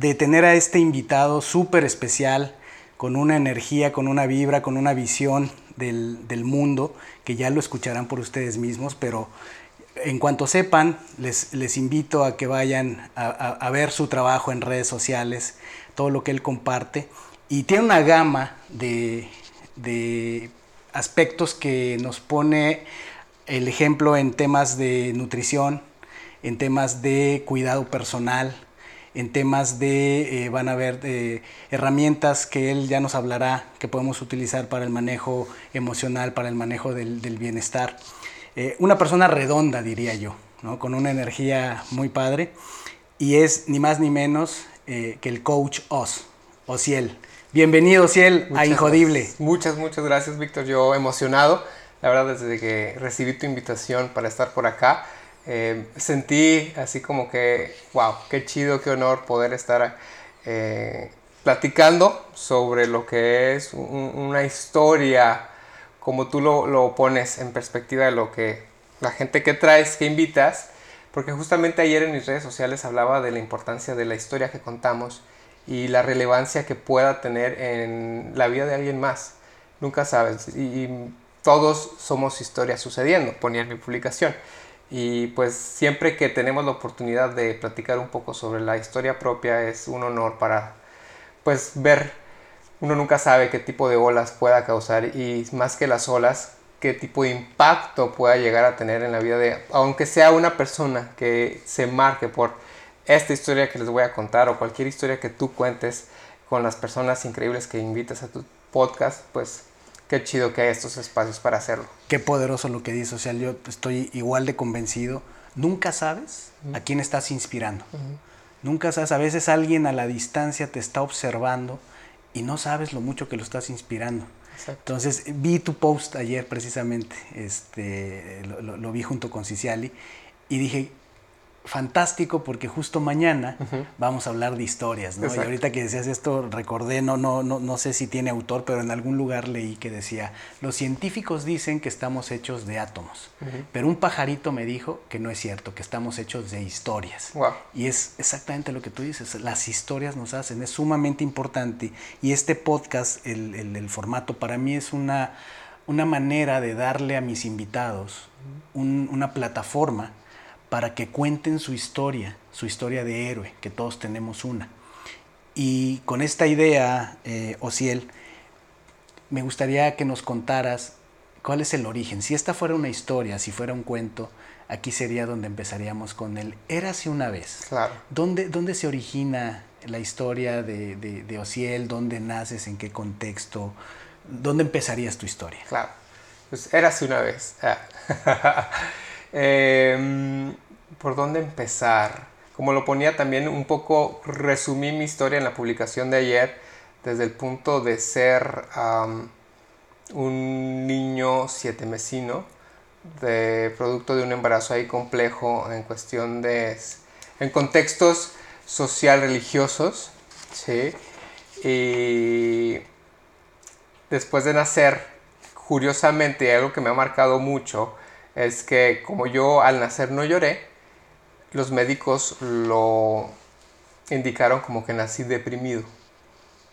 de tener a este invitado súper especial, con una energía, con una vibra, con una visión del, mundo, que ya lo escucharán por ustedes mismos, pero en cuanto sepan, les, les invito a que vayan a, ver su trabajo en redes sociales, todo lo que él comparte, y tiene una gama de, de aspectos que nos pone el ejemplo en temas de nutrición, en temas de cuidado personal, en temas de, eh, van a ver eh, herramientas que él ya nos hablará que podemos utilizar para el manejo emocional, para el manejo del, bienestar. Eh, una persona redonda, diría yo, ¿no? con una energía muy padre y es ni más ni menos que el coach Oz, Ociel. Bienvenido, Ociel, a Injodible. Muchas, muchas gracias, Víctor. Yo emocionado, la verdad, desde que recibí tu invitación para estar por acá. Eh, sentí así como que, wow, qué chido, qué honor poder estar eh, platicando sobre lo que es una historia, como tú lo, lo, pones en perspectiva de lo que la gente que traes, que invitas, porque justamente ayer en mis redes sociales hablaba de la importancia de la historia que contamos y la relevancia que pueda tener en la vida de alguien más. Nunca sabes. Y, y todos somos historias sucediendo, ponía en mi publicación. Y pues siempre que tenemos la oportunidad de platicar un poco sobre la historia propia es un honor para pues ver, uno nunca sabe qué tipo de olas pueda causar y más que las olas, qué tipo de impacto pueda llegar a tener en la vida de, aunque sea una persona que se marque por esta historia que les voy a contar o cualquier historia que tú cuentes con las personas increíbles que invitas a tu podcast, pues qué chido que hay estos espacios para hacerlo. Qué poderoso lo que dice. O sea, yo estoy igual de convencido. Nunca sabes a quién estás inspirando. Nunca sabes. A veces alguien a la distancia te está observando y no sabes lo mucho que lo estás inspirando. Entonces, vi tu post ayer precisamente, este, lo, lo vi junto con Ciciali, y dije, fantástico porque justo mañana vamos a hablar de historias, ¿no? Y ahorita que decías esto recordé, no, no, no, no sé si tiene autor, pero en algún lugar leí que decía, los científicos dicen que estamos hechos de átomos, pero un pajarito me dijo que no es cierto, que estamos hechos de historias. Y es exactamente lo que tú dices, las historias nos hacen, es sumamente importante. Y este podcast, el, el, formato, para mí es una, una manera de darle a mis invitados una plataforma para que cuenten su historia, su historia de héroe, que todos tenemos una. Y con esta idea, eh, Ociel, me gustaría que nos contaras cuál es el origen. Si esta fuera una historia, si fuera un cuento, aquí sería donde empezaríamos con el Érase una vez. Claro. ¿Dónde, dónde se origina la historia de, de, de Ociel? ¿Dónde naces? ¿En qué contexto? ¿Dónde empezarías tu historia? Claro. Pues Érase una vez. Em, ¿Por dónde empezar? Como lo ponía también un poco, resumí mi historia en la publicación de ayer desde el punto de ser un niño siete mesino, de producto de un embarazo ahí complejo en cuestión de, en contextos social religiosos, ¿sí? Y después de nacer, curiosamente, algo que me ha marcado mucho, es que como yo al nacer no lloré, los médicos lo indicaron como que nací deprimido.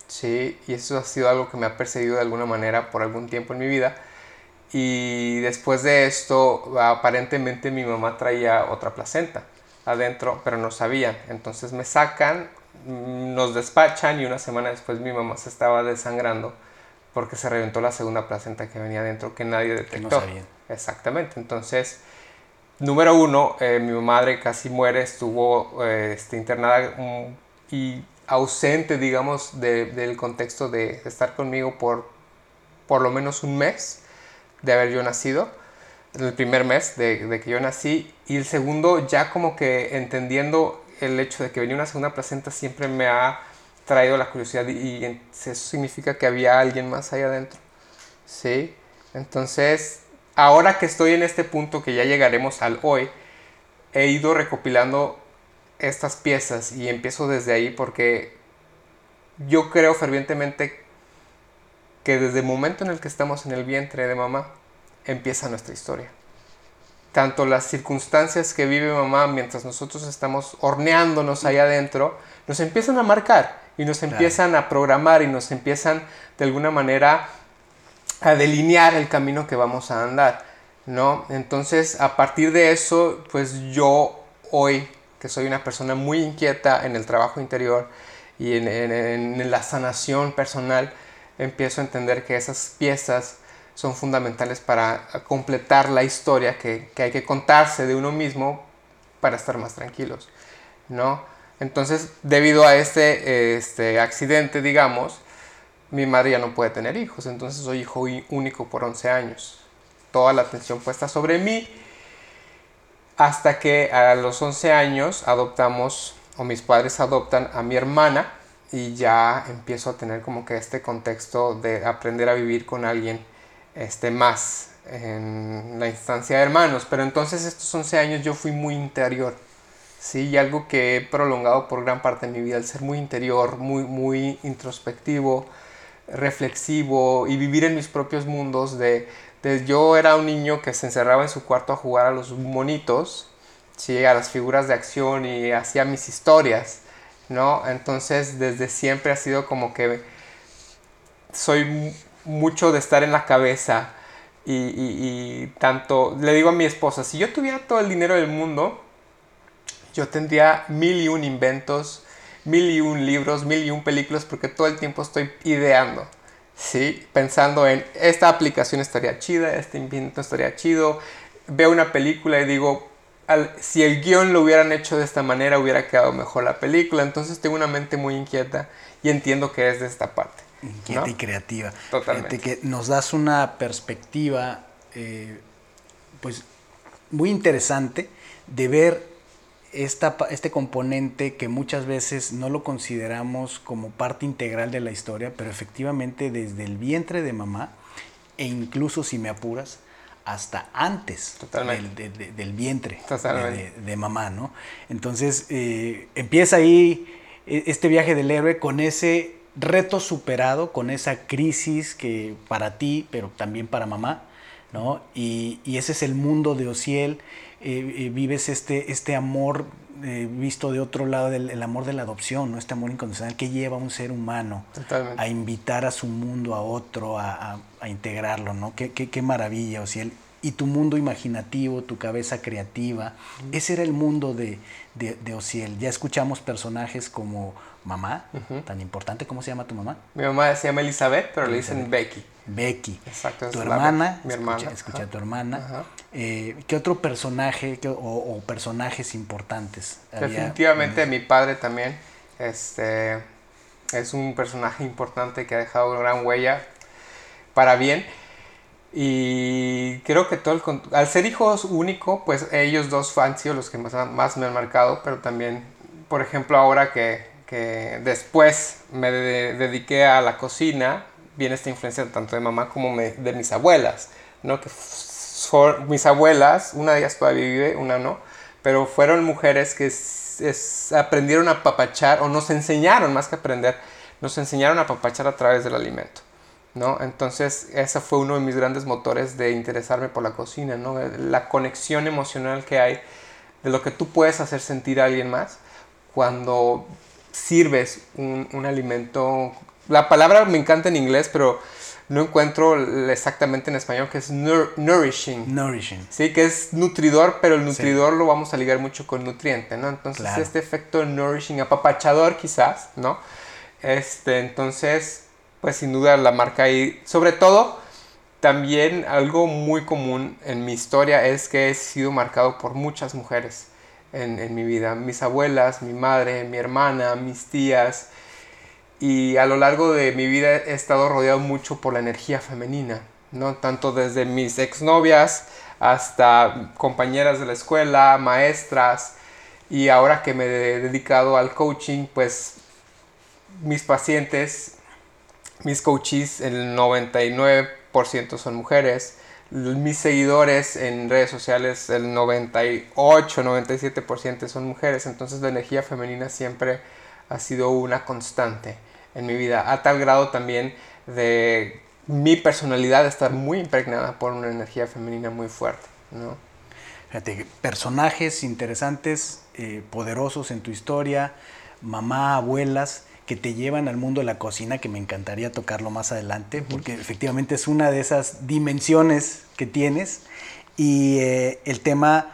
Sí, y eso ha sido algo que me ha perseguido de alguna manera por algún tiempo en mi vida. Y después de esto, aparentemente mi mamá traía otra placenta adentro, pero no sabían. Entonces me sacan, nos despachan y una semana después mi mamá se estaba desangrando porque se reventó la segunda placenta que venía adentro que nadie detectó. Exactamente, entonces, número uno, eh, mi madre casi muere, estuvo eh, este, internada mm, y ausente, digamos, del contexto de estar conmigo por por lo menos un mes de haber yo nacido, el primer mes de, que yo nací, y el segundo ya como que entendiendo el hecho de que venía una segunda placenta siempre me ha traído la curiosidad y, eso significa que había alguien más allá adentro. ¿Sí? Entonces, ahora que estoy en este punto que ya llegaremos al hoy, he ido recopilando estas piezas y empiezo desde ahí porque yo creo fervientemente que desde el momento en el que estamos en el vientre de mamá empieza nuestra historia. Tanto las circunstancias que vive mamá mientras nosotros estamos horneándonos ahí adentro, nos empiezan a marcar y nos empiezan a programar y nos empiezan de alguna manera a delinear el camino que vamos a andar, ¿no? Entonces, a partir de eso, pues yo hoy, que soy una persona muy inquieta en el trabajo interior y en, la sanación personal, empiezo a entender que esas piezas son fundamentales para completar la historia que, que hay que contarse de uno mismo para estar más tranquilos, ¿no? Entonces, debido a este, este accidente, digamos, mi madre ya no puede tener hijos, entonces soy hijo único por 11 años. Toda la atención puesta sobre mí hasta que a los 11 años adoptamos, o mis padres adoptan a mi hermana y ya empiezo a tener como que este contexto de aprender a vivir con alguien este, más en la instancia de hermanos. Pero entonces estos 11 años yo fui muy interior ¿sí? Y algo que he prolongado por gran parte de mi vida, el ser muy interior, muy, muy introspectivo, reflexivo y vivir en mis propios mundos de, yo era un niño que se encerraba en su cuarto a jugar a los monitos, ¿sí? a las figuras de acción y hacía mis historias, ¿no? Entonces desde siempre ha sido como que soy mucho de estar en la cabeza y, y tanto, le digo a mi esposa, si yo tuviera todo el dinero del mundo, yo tendría mil y un inventos, mil y un libros, mil y un películas, porque todo el tiempo estoy ideando, ¿sí? Pensando en esta aplicación estaría chida, este invento estaría chido. Veo una película y digo, si el guion lo hubieran hecho de esta manera, hubiera quedado mejor la película. Entonces tengo una mente muy inquieta y entiendo que es de esta parte. Inquieta y creativa. Totalmente. que nos das una perspectiva, eh, pues, muy interesante de ver este componente que muchas veces no lo consideramos como parte integral de la historia, pero efectivamente desde el vientre de mamá, e incluso si me apuras, hasta antes del, vientre de, mamá, ¿no? Entonces eh, empieza ahí e, este viaje del héroe con ese reto superado, con esa crisis que para ti, pero también para mamá, ¿no? Y, y ese es el mundo de Ociel eh, eh, vives este, este amor eh, visto de otro lado, del el amor de la adopción, ¿no? este amor incondicional que lleva a un ser humano a invitar a su mundo a otro, a, a, integrarlo, ¿no? Qué, qué, qué maravilla, o sea, y tu mundo imaginativo, tu cabeza creativa, ese era el mundo de, de, de Ociel. Ya escuchamos personajes como mamá, tan importante, ¿cómo se llama tu mamá? Mi mamá se llama Elizabeth, pero le dicen Becky. Becky. Exacto. Tu hermana, mi hermana. Escucha, a tu hermana. Eh, ¿Qué otro personaje o, personajes importantes? Definitivamente mi padre también. Este es un personaje importante que ha dejado una gran huella para bien. Y creo que todo el, al ser hijos único, pues ellos dos han sido los que más, más me han marcado, pero también, por ejemplo, ahora que, que después me dediqué a la cocina, viene esta influencia tanto de mamá como de mis abuelas, ¿no? Que mis abuelas, una de ellas todavía vive, una no, pero fueron mujeres que aprendieron a papachar, o nos enseñaron más que aprender, nos enseñaron a papachar a través del alimento. ¿No? Entonces, ese fue uno de mis grandes motores de interesarme por la cocina, ¿no? La conexión emocional que hay de lo que tú puedes hacer sentir a alguien más cuando sirves un, un alimento. La palabra me encanta en inglés, pero no encuentro exactamente en español que es nourishing. Nourishing. Sí, que es nutridor, pero el nutridor lo vamos a ligar mucho con nutriente, ¿no? Entonces este efecto nourishing, apapachador quizás, ¿no? Este, entonces, pues sin duda la marca ahí, sobre todo, también algo muy común en mi historia es que he sido marcado por muchas mujeres en, en mi vida. Mis abuelas, mi madre, mi hermana, mis tías, y a lo largo de mi vida he estado rodeado mucho por la energía femenina, ¿no? Tanto desde mis exnovias hasta compañeras de la escuela, maestras y ahora que me he dedicado al coaching, pues mis pacientes, mis coaches, el 99% son mujeres. Mis seguidores en redes sociales, el 98, 97% son mujeres. Entonces la energía femenina siempre ha sido una constante en mi vida. A tal grado también de mi personalidad estar muy impregnada por una energía femenina muy fuerte. ¿no? Fíjate, personajes interesantes, eh, poderosos en tu historia, mamá, abuelas, que te llevan al mundo de la cocina, que me encantaría tocarlo más adelante, porque efectivamente es una de esas dimensiones que tienes. Y eh, el tema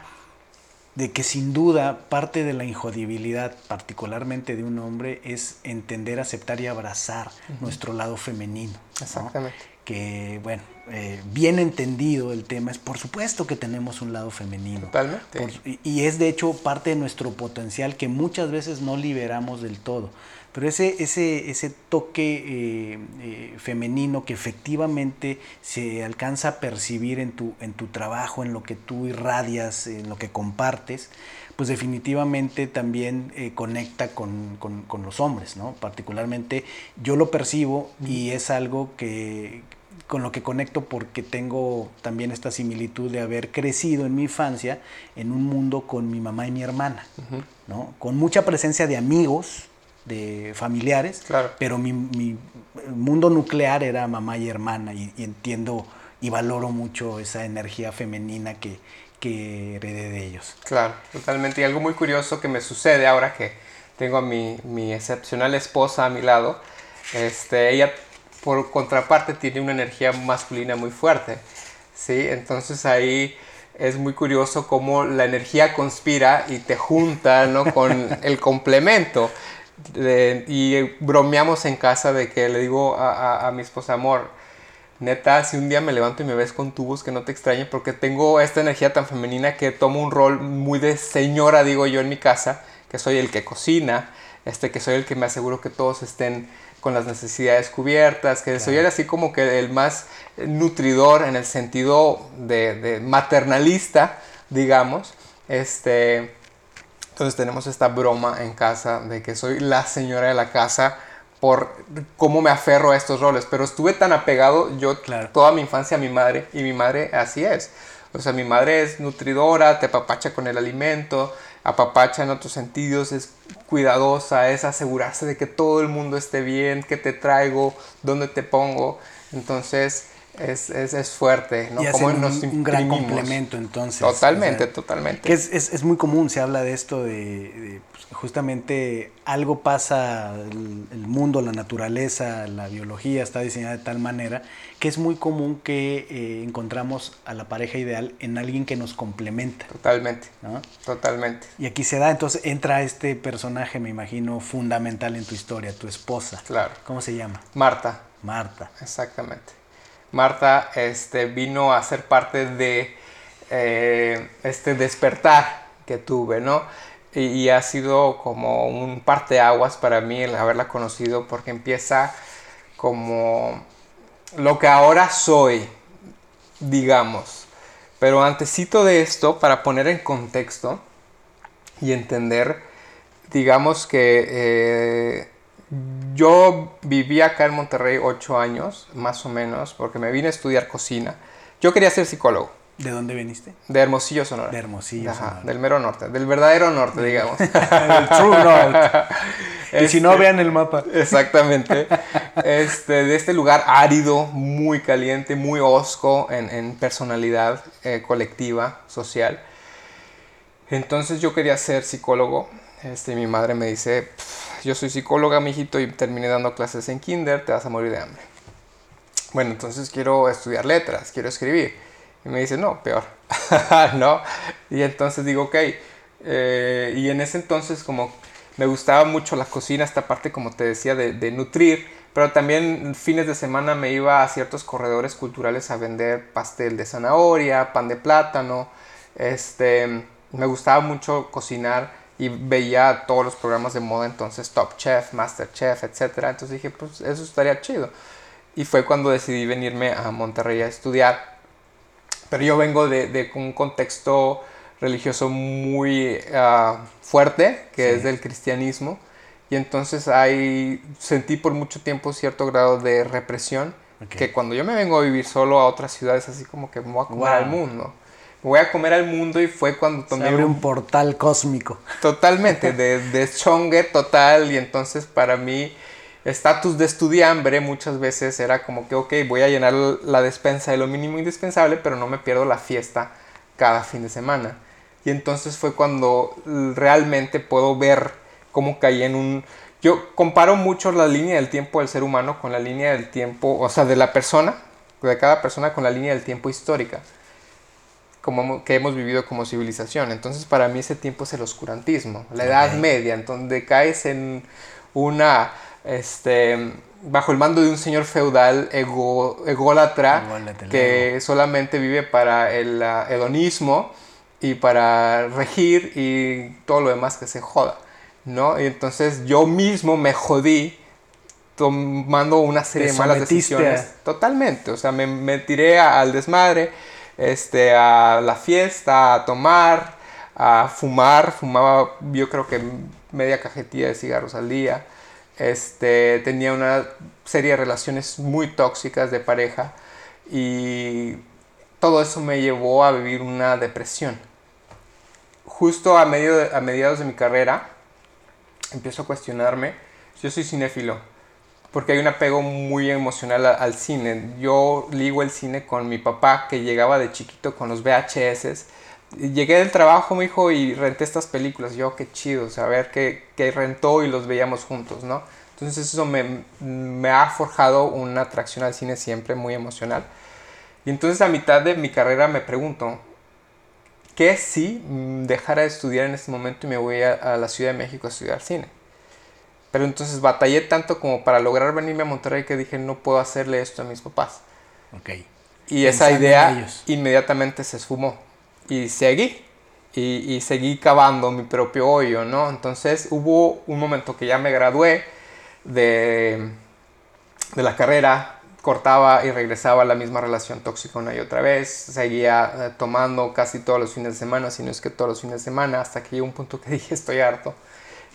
de que sin duda parte de la injodibilidad, particularmente de un hombre, es entender, aceptar y abrazar nuestro lado femenino. Exactamente. Que, bueno, eh, bien entendido el tema es, por supuesto que tenemos un lado femenino. Totalmente. y es de hecho parte de nuestro potencial que muchas veces no liberamos del todo. Pero ese, ese, ese toque eh, eh, femenino que efectivamente se alcanza a percibir en tu, en tu trabajo, en lo que tú irradias, en lo que compartes, pues definitivamente también eh, conecta con, con, los hombres, ¿no? Particularmente yo lo percibo y es algo que con lo que conecto porque tengo también esta similitud de haber crecido en mi infancia en un mundo con mi mamá y mi hermana, ¿no? Con mucha presencia de amigos, de familiares, pero mi, mundo nuclear era mamá y hermana y, entiendo y valoro mucho esa energía femenina que, que heredé de ellos. Claro, totalmente. Y algo muy curioso que me sucede ahora que tengo a mi, mi excepcional esposa a mi lado, este, ella por contraparte tiene una energía masculina muy fuerte, ¿sí? Entonces ahí es muy curioso cómo la energía conspira y te junta ¿no? con el complemento y bromeamos en casa de que le digo a, mi esposa, amor, neta, si un día me levanto y me ves con tubos, que no te extrañe, porque tengo esta energía tan femenina que tomo un rol muy de señora, digo yo, en mi casa, que soy el que cocina, este, que soy el que me aseguro que todos estén con las necesidades cubiertas, que soy el así como que el más nutridor en el sentido de, de maternalista, digamos, este entonces tenemos esta broma en casa de que soy la señora de la casa por cómo me aferro a estos roles. Pero estuve tan apegado yo toda mi infancia a mi madre y mi madre así es. O sea, mi madre es nutridora, te apapacha con el alimento, apapacha en otros sentidos, es cuidadosa, es asegurarse de que todo el mundo esté bien, que te traigo, dónde te pongo. Entonces, es, es, es, fuerte, ¿no? Y Como nos un, gran complemento entonces. Totalmente, totalmente. Que es, es, muy común, se habla de esto de, pues, justamente algo pasa, el, mundo, la naturaleza, la biología está diseñada de tal manera que es muy común que eh, encontramos a la pareja ideal en alguien que nos complementa. Totalmente, ¿no? Totalmente. Y aquí se da, entonces entra este personaje, me imagino, fundamental en tu historia, tu esposa. Claro. ¿Cómo se llama? Marta. Marta. Exactamente. Marta este, vino a ser parte de eh, este despertar que tuve, ¿no? Y, ha sido como un parteaguas para mí el haberla conocido porque empieza como lo que ahora soy, digamos. Pero antesito de esto, para poner en contexto y entender, digamos que eh, yo viví acá en Monterrey ocho años, más o menos, porque me vine a estudiar cocina. Yo quería ser psicólogo. ¿De dónde viniste? De Hermosillo, Sonora. De Hermosillo, Ajá, Del mero norte, del verdadero norte, digamos. el true north. y si no, este, vean el mapa. Exactamente. Este, de este lugar árido, muy caliente, muy osco en, personalidad eh, colectiva, social. Entonces yo quería ser psicólogo. Este, mi madre me dice, yo soy psicóloga, mijito, y terminé dando clases en kinder, te vas a morir de hambre. Bueno, entonces quiero estudiar letras, quiero escribir. Y me dice, no, peor, ¿no? Y entonces digo, ok. Eh, y en ese entonces como me gustaba mucho la cocina, esta parte, como te decía, de, de nutrir, pero también fines de semana me iba a ciertos corredores culturales a vender pastel de zanahoria, pan de plátano. Este, me gustaba mucho cocinar y veía todos los programas de moda entonces, Top Chef, Master Chef, etc. Entonces dije, pues eso estaría chido. Y fue cuando decidí venirme a Monterrey a estudiar. Pero yo vengo de, de un contexto religioso muy ah, fuerte, que es del cristianismo. Y entonces ahí sentí por mucho tiempo cierto grado de represión, que cuando yo me vengo a vivir solo a otras ciudades, así como que me voy a comer al mundo. Voy a comer al mundo y fue cuando tomé... Se abre un, portal cósmico. Totalmente, de, de chongue total. Y entonces para mí, estatus de estudiambre muchas veces era como que, ok, voy a llenar la despensa de lo mínimo indispensable, pero no me pierdo la fiesta cada fin de semana. Y entonces fue cuando realmente puedo ver cómo caí en un... Yo comparo mucho la línea del tiempo del ser humano con la línea del tiempo, o sea, de la persona, de cada persona con la línea del tiempo histórica como, que hemos vivido como civilización. Entonces para mí ese tiempo es el oscurantismo, la Edad Media, en donde caes en una, este, bajo el mando de un señor feudal ego, ególatra que solamente vive para el hedonismo y para regir y todo lo demás que se joda. ¿no? Y entonces yo mismo me jodí tomando una serie de malas decisiones. Totalmente, o sea, me, me tiré al desmadre, este, a la fiesta, a tomar, a fumar, fumaba yo creo que media cajetilla de cigarros al día. Este, tenía una serie de relaciones muy tóxicas de pareja y todo eso me llevó a vivir una depresión. Justo a, medio a mediados de mi carrera, empiezo a cuestionarme, yo soy cinéfilo, porque hay un apego muy emocional al cine. Yo ligo el cine con mi papá, que llegaba de chiquito con los VHS. Llegué del trabajo, mi hijo, y renté estas películas. Yo, qué chido, saber que, que rentó y los veíamos juntos, ¿no? Entonces eso me, ha forjado una atracción al cine siempre muy emocional. Y entonces a mitad de mi carrera me pregunto, ¿qué si dejara de estudiar en este momento y me voy a, la Ciudad de México a estudiar cine? Pero entonces batallé tanto como para lograr venirme a Monterrey que dije, no puedo hacerle esto a mis papás. Ok. Y esa idea inmediatamente se esfumó. Y seguí. Y, y, seguí cavando mi propio hoyo, ¿no? Entonces hubo un momento que ya me gradué de, de la carrera, cortaba y regresaba a la misma relación tóxica una y otra vez, seguía eh, tomando casi todos los fines de semana, si no es que todos los fines de semana, hasta que llegó un punto que dije estoy harto,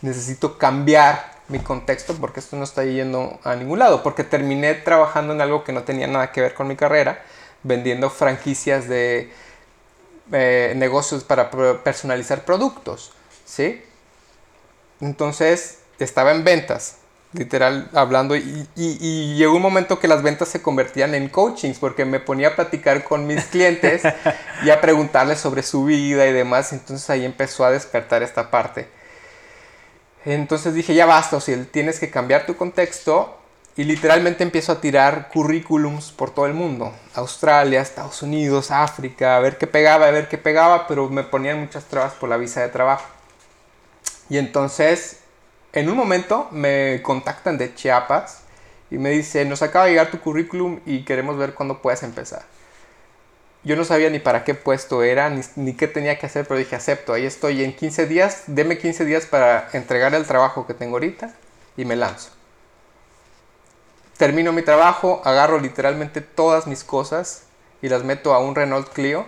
necesito cambiar mi contexto porque esto no está yendo a ningún lado, porque terminé trabajando en algo que no tenía nada que ver con mi carrera, vendiendo franquicias de eh, negocios para personalizar productos, ¿sí? Entonces estaba en ventas, literal hablando y, y, llegó un momento que las ventas se convertían en coachings porque me ponía a platicar con mis clientes y a preguntarles sobre su vida y demás, entonces ahí empezó a despertar esta parte. Entonces dije, ya basta, o sea, tienes que cambiar tu contexto y literalmente empiezo a tirar currículums por todo el mundo, Australia, Estados Unidos, África, a ver qué pegaba, a ver qué pegaba, pero me ponían muchas trabas por la visa de trabajo. Y entonces en un momento me contactan de Chiapas y me dice, nos acaba de llegar tu currículum y queremos ver cuándo puedes empezar. Yo no sabía ni para qué puesto era, ni, qué tenía que hacer, pero dije, acepto, ahí estoy en 15 días, deme 15 días para entregar el trabajo que tengo ahorita y me lanzo. Termino mi trabajo, agarro literalmente todas mis cosas y las meto a un Renault Clio,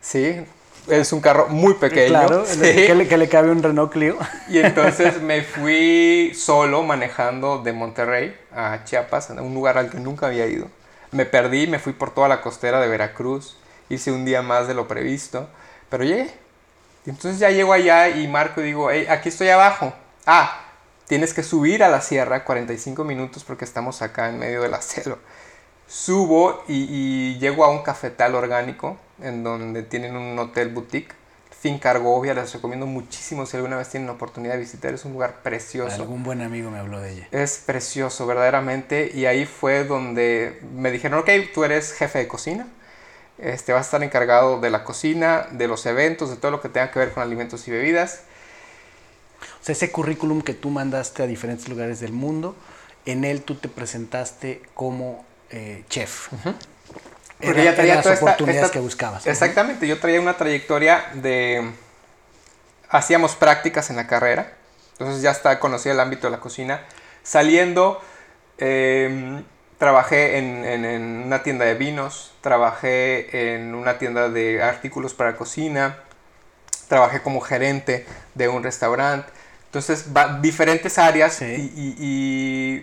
¿sí? es un carro muy pequeño. Claro, que, le, cabe un Renault Clio. Y entonces me fui solo manejando de Monterrey a Chiapas, a un lugar al que nunca había ido. Me perdí, me fui por toda la costera de Veracruz, hice un día más de lo previsto, pero llegué. Entonces ya llego allá y marco y digo, hey, aquí estoy abajo. Ah, tienes que subir a la sierra 45 minutos porque estamos acá en medio de la selva. Subo y, llego a un cafetal orgánico en donde tienen un hotel boutique. Finca Argovia, les recomiendo muchísimo si alguna vez tienen la oportunidad de visitar. Es un lugar precioso. Algún buen amigo me habló de ella. Es precioso, verdaderamente. Y ahí fue donde me dijeron, ok, tú eres jefe de cocina. Este, vas a estar encargado de la cocina, de los eventos, de todo lo que tenga que ver con alimentos y bebidas. O sea, ese currículum que tú mandaste a diferentes lugares del mundo, en él tú te presentaste como eh, chef. Porque ya traía las oportunidades que buscabas. Exactamente, yo traía una trayectoria de... Hacíamos prácticas en la carrera, entonces ya está conocía el ámbito de la cocina. Saliendo, em, trabajé en, en, una tienda de vinos, trabajé en una tienda de artículos para cocina, trabajé como gerente de un restaurante. Entonces, va, diferentes áreas Sí. y, y-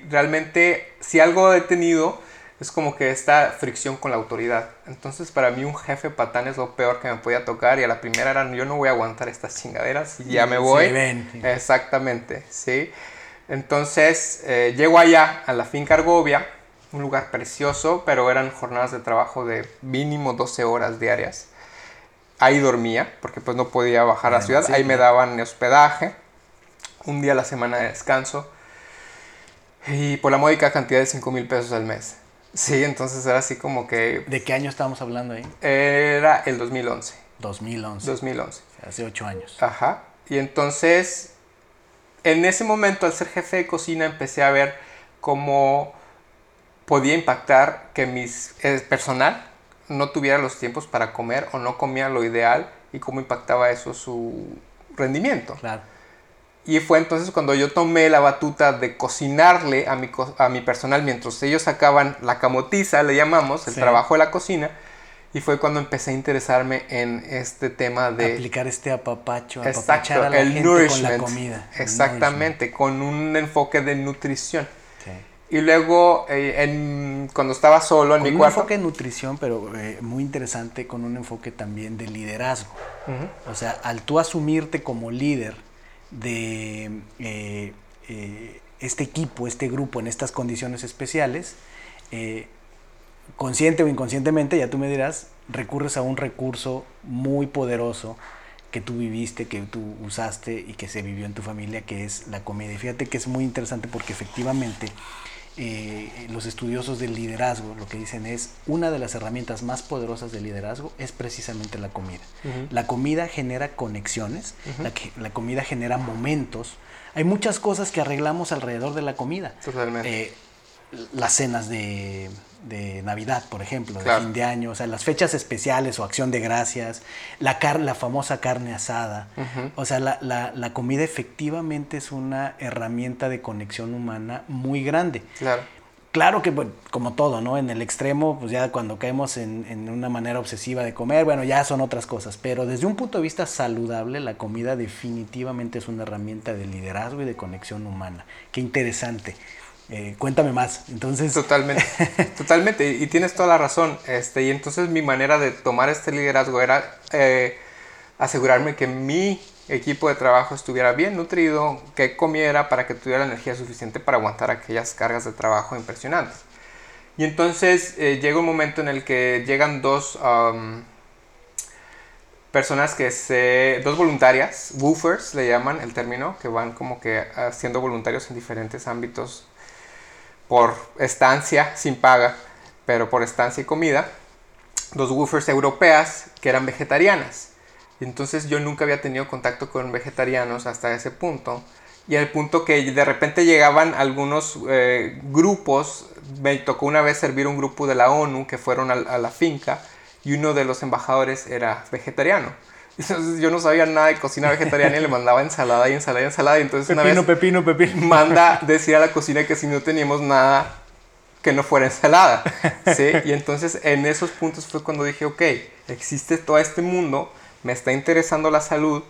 y realmente si algo he tenido es como que esta fricción con la autoridad. Entonces, para mí un jefe patán es lo peor que me podía tocar y a la primera era yo no voy a aguantar estas chingaderas y ya me Sí, voy. ven. Exactamente, sí. Entonces, eh, llego allá a la finca Argovia, un lugar precioso, pero eran jornadas de trabajo de mínimo 12 horas diarias. Ahí dormía, porque pues no podía bajar a la Bueno, ciudad. sí, Ahí me daban hospedaje, un día a la semana de descanso. Y por la módica cantidad de 5 mil pesos al mes. Sí, entonces era así como que ¿De qué año estamos hablando ahí? era el 2011. 2011. 2011. Hace ocho años. Ajá. Y entonces, en ese momento, al ser jefe de cocina, empecé a ver cómo podía impactar que mis eh, personal no tuviera los tiempos para comer o no comía lo ideal y cómo impactaba eso su rendimiento. Claro. Y fue entonces cuando yo tomé la batuta de cocinarle a mi, a mi personal mientras ellos sacaban la camotiza, le llamamos, el Sí. trabajo de la cocina. Y fue cuando empecé a interesarme en este tema de... Aplicar este apapacho, Exacto, a la el gente con la nourishment. comida. Exactamente, con un enfoque de nutrición. Y luego, eh, en- cuando estaba solo en Con mi un cuarto... enfoque de nutrición, pero eh, muy interesante, con un enfoque también de liderazgo. O sea, al tú asumirte como líder de eh, este equipo, este grupo en estas condiciones especiales, consciente o inconscientemente, ya tú me dirás, recurres a un recurso muy poderoso que tú viviste, que tú usaste y que se vivió en tu familia, que es la comida. Y fíjate que es muy interesante porque efectivamente eh, los estudiosos del liderazgo lo que dicen es una de las herramientas más poderosas del liderazgo es precisamente la comida. La comida genera conexiones, Ujú. la, que- la comida genera momentos. Hay muchas cosas que arreglamos alrededor de la comida. Totalmente. Eh, las cenas de, de Navidad, por ejemplo, de fin de año, o sea, las fechas especiales o acción de gracias, la, car la famosa carne asada. O sea, la, la- la comida efectivamente es una herramienta de conexión humana muy grande. Claro. Claro que, bueno, como todo, ¿no? En el extremo, pues ya cuando caemos en, en una manera obsesiva de comer, bueno, ya son otras cosas. Pero desde un punto de vista saludable, la comida definitivamente es una herramienta de liderazgo y de conexión humana. Qué interesante. Eh, cuéntame más. Entonces, Totalmente, totalmente, y tienes toda la razón. Este, y entonces mi manera de tomar este liderazgo era eh, asegurarme que mi equipo de trabajo estuviera bien nutrido, que comiera para que tuviera la energía suficiente para aguantar aquellas cargas de trabajo impresionantes. Y entonces eh, llega un momento en el que llegan dos am, personas que se, dos voluntarias, woofers le llaman el término, que van como que haciendo voluntarios en diferentes ámbitos por estancia sin paga, pero por estancia y comida, dos woofers europeas que eran vegetarianas. Entonces yo nunca había tenido contacto con vegetarianos hasta ese punto. Y al punto que de repente llegaban algunos eh, grupos, me tocó una vez servir un grupo de la ONU que fueron a la finca y uno de los embajadores era vegetariano. Entonces yo no sabía nada de cocina vegetariana y le mandaba ensalada y ensalada y ensalada. Y entonces una vez pepino, pepino, pepino. manda decir a la cocina que si no teníamos nada que no fuera ensalada, ¿sí? Y entonces en esos puntos fue cuando dije, ok, existe todo este mundo, me está interesando la salud,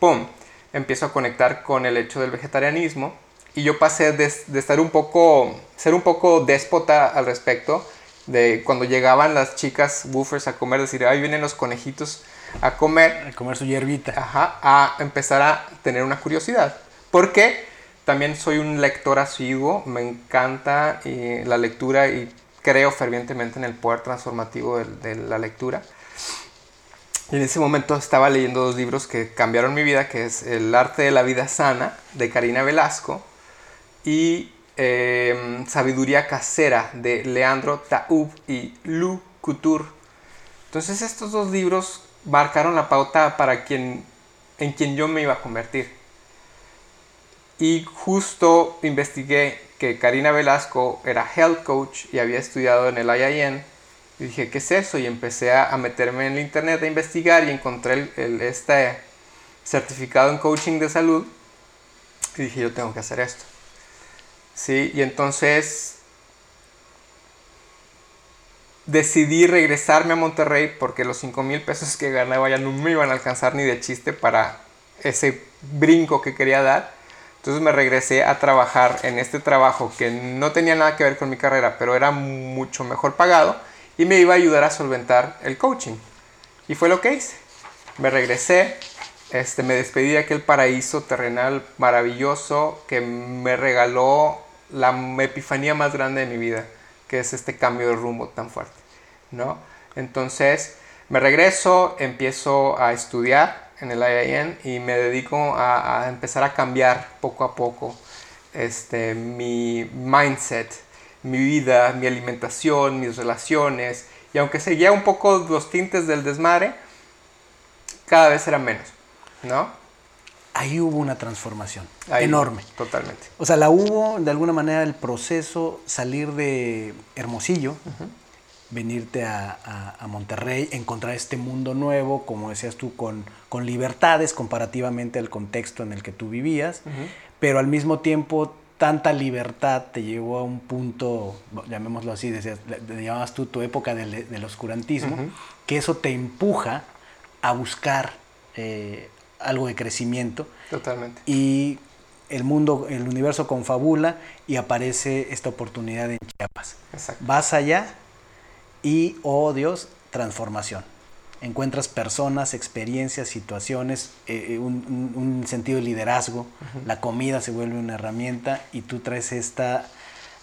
¡pum! Empiezo a conectar con el hecho del vegetarianismo y yo pasé de, de estar un poco, ser un poco déspota al respecto, de cuando llegaban las chicas woofers a comer, decir, ahí vienen los conejitos a comer, A comer su hierbita. Ajá, a empezar a tener una curiosidad. Porque también soy un lector asiduo, me encanta eh, la lectura y creo fervientemente en el poder transformativo de, de la lectura. Y en ese momento estaba leyendo dos libros que cambiaron mi vida, que es El arte de la vida sana, de Karina Velasco, y eh, Sabiduría casera, de Leandro Taub y Lou Couture. Entonces estos dos libros marcaron la pauta para quien, en quien yo me iba a convertir. Y justo investigué que Karina Velasco era health coach y había estudiado en el IIN. Y dije, ¿qué es eso? Y empecé a, meterme en el internet a investigar y encontré el, el- este certificado en coaching de salud. Y dije, yo tengo que hacer esto. Sí, y entonces decidí regresarme a Monterrey porque los 5 mil pesos que ganaba ya no me iban a alcanzar ni de chiste para ese brinco que quería dar. Entonces me regresé a trabajar en este trabajo que no tenía nada que ver con mi carrera, pero era mucho mejor pagado y me iba a ayudar a solventar el coaching. Y fue lo que hice. Me regresé, este, me despedí de aquel paraíso terrenal maravilloso que me regaló la epifanía más grande de mi vida, que es este cambio de rumbo tan fuerte, ¿no? Entonces, me regreso, empiezo a estudiar en el IIN y me dedico a, empezar a cambiar poco a poco este, mi mindset, mi vida, mi alimentación, mis relaciones. Y aunque seguía un poco los tintes del desmadre, cada vez era menos, ¿no? Ahí hubo una transformación enorme. Totalmente. O sea, la hubo de alguna manera el proceso salir de Hermosillo, venirte a, Monterrey, encontrar este mundo nuevo, como decías tú, con, con, libertades comparativamente al contexto en el que tú vivías, pero al mismo tiempo tanta libertad te llevó a un punto, llamémoslo así, decías, llamabas tú tu época del, oscurantismo, que eso te empuja a buscar eh, algo de crecimiento. Totalmente. Y el mundo, el universo confabula y aparece esta oportunidad en Chiapas. Exacto. Vas allá y, oh Dios, transformación. Encuentras personas, experiencias, situaciones, eh, eh, un, sentido de liderazgo, la comida se vuelve una herramienta y tú traes esta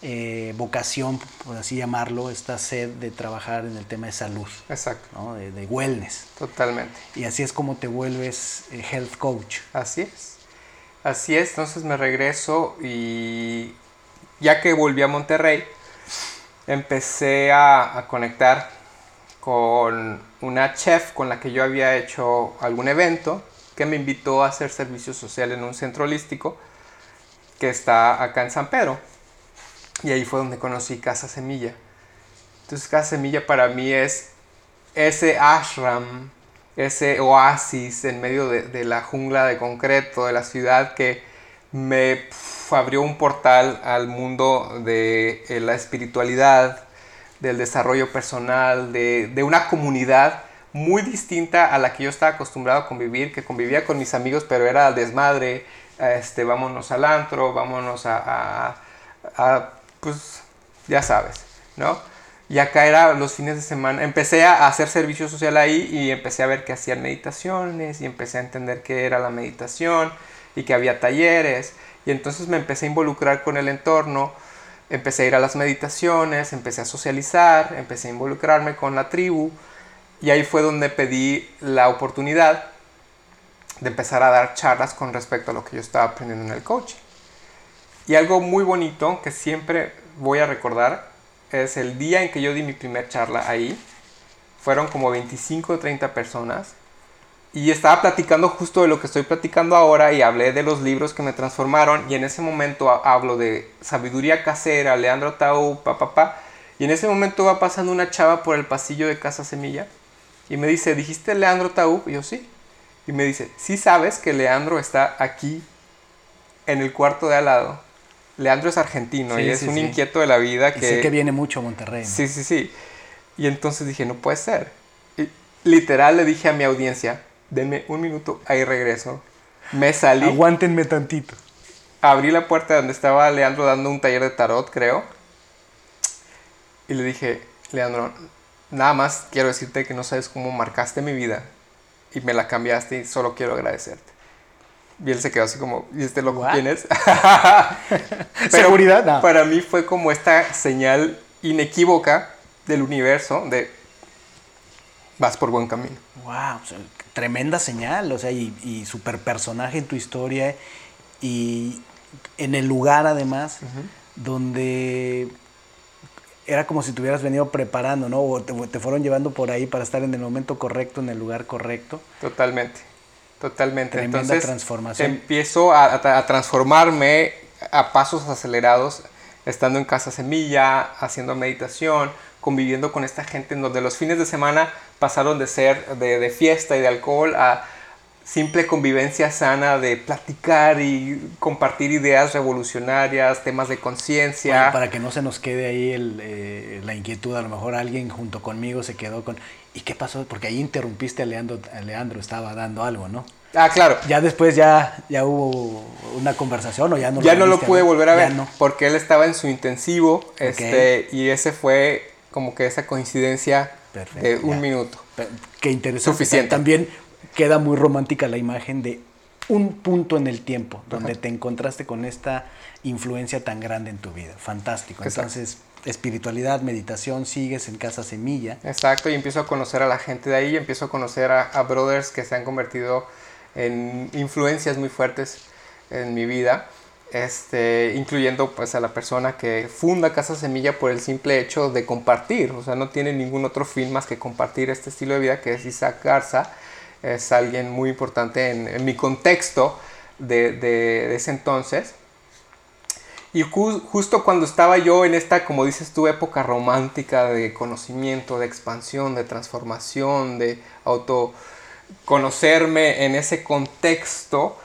eh, vocación, por así llamarlo, esta sed de trabajar en el tema de salud. Exacto. De, de, wellness. Totalmente. Y así es como te vuelves health coach. Así es. Así es, entonces me regreso y ya que volví a Monterrey, empecé a, conectar con una chef con la que yo había hecho algún evento que me invitó a hacer servicio social en un centro holístico que está acá en San Pedro. Y ahí fue donde conocí Casa Semilla. Entonces Casa Semilla para mí es ese ashram, ese oasis en medio de, de la jungla de concreto de la ciudad que me abrió un portal al mundo de eh, la espiritualidad, del desarrollo personal, de, una comunidad muy distinta a la que yo estaba acostumbrado a convivir, que convivía con mis amigos, pero era desmadre, este, vámonos al antro, vámonos a, pues, ya sabes, ¿no? Y acá era los fines de semana, empecé a hacer servicio social ahí y empecé a ver que hacían meditaciones y empecé a entender qué era la meditación y que había talleres y entonces me empecé a involucrar con el entorno, empecé a ir a las meditaciones, empecé a socializar, empecé a involucrarme con la tribu y ahí fue donde pedí la oportunidad de empezar a dar charlas con respecto a lo que yo estaba aprendiendo en el coaching. Y algo muy bonito que siempre voy a recordar es el día en que yo di mi primer charla ahí. Fueron como 25 o 30 personas y estaba platicando justo de lo que estoy platicando ahora y hablé de los libros que me transformaron y en ese momento hablo de sabiduría casera, Leandro Tau, papá, pa, y en ese momento va pasando una chava por el pasillo de Casa Semilla y me dice, ¿dijiste Leandro Tau? Y yo sí. Y me dice, ¿sí sabes que Leandro está aquí en el cuarto de al lado? Leandro es argentino y es un inquieto de la vida que... sé que viene mucho a Monterrey. Sí, sí, sí. Y entonces dije, no puede ser. Y literal le dije a mi audiencia, denme un minuto, ahí regreso. Me salí. Aguántenme tantito. Abrí la puerta donde estaba Leandro dando un taller de tarot, creo. Y le dije, Leandro, nada más quiero decirte que no sabes cómo marcaste mi vida y me la cambiaste y solo quiero agradecerte. Y él se quedó así como, ¿y este loco quién es? ¿Seguridad? Para mí fue como esta señal inequívoca del universo de vas por buen camino. Wow, tremenda señal, o sea, y, y super personaje en tu historia y en el lugar además donde era como si te hubieras venido preparando, ¿no? O te, fueron llevando por ahí para estar en el momento correcto, en el lugar correcto. Totalmente, totalmente. Tremenda Entonces, transformación. Empiezo a, a, transformarme a pasos acelerados, estando en Casa Semilla, haciendo meditación, conviviendo con esta gente en donde los fines de semana pasaron de ser de, fiesta y de alcohol a simple convivencia sana de platicar y compartir ideas revolucionarias, temas de conciencia. Para que no se nos quede ahí eh, la inquietud, a lo mejor alguien junto conmigo se quedó con, ¿y qué pasó? Porque ahí interrumpiste a Leandro, a Leandro estaba dando algo, ¿no? Ah, claro. Ya después ya, ya hubo una conversación o ya no Ya no lo pude volver a ver porque él estaba en su intensivo este, y ese fue como que esa coincidencia de un minuto. Qué interesante. Suficiente. También queda muy romántica la imagen de un punto en el tiempo donde te encontraste con esta influencia tan grande en tu vida. Fantástico. Entonces, espiritualidad, meditación, sigues en Casa Semilla. Exacto, y empiezo a conocer a la gente de ahí, empiezo a conocer a, brothers que se han convertido en influencias muy fuertes en mi vida. Este, incluyendo pues a la persona que funda Casa Semilla por el simple hecho de compartir, o sea, no tiene ningún otro fin más que compartir este estilo de vida que es Isaac Garza, es alguien muy importante en, mi contexto de, ese entonces. Y justo cuando estaba yo en esta, como dices tú, época romántica de conocimiento, de expansión, de transformación, de autoconocerme en ese contexto,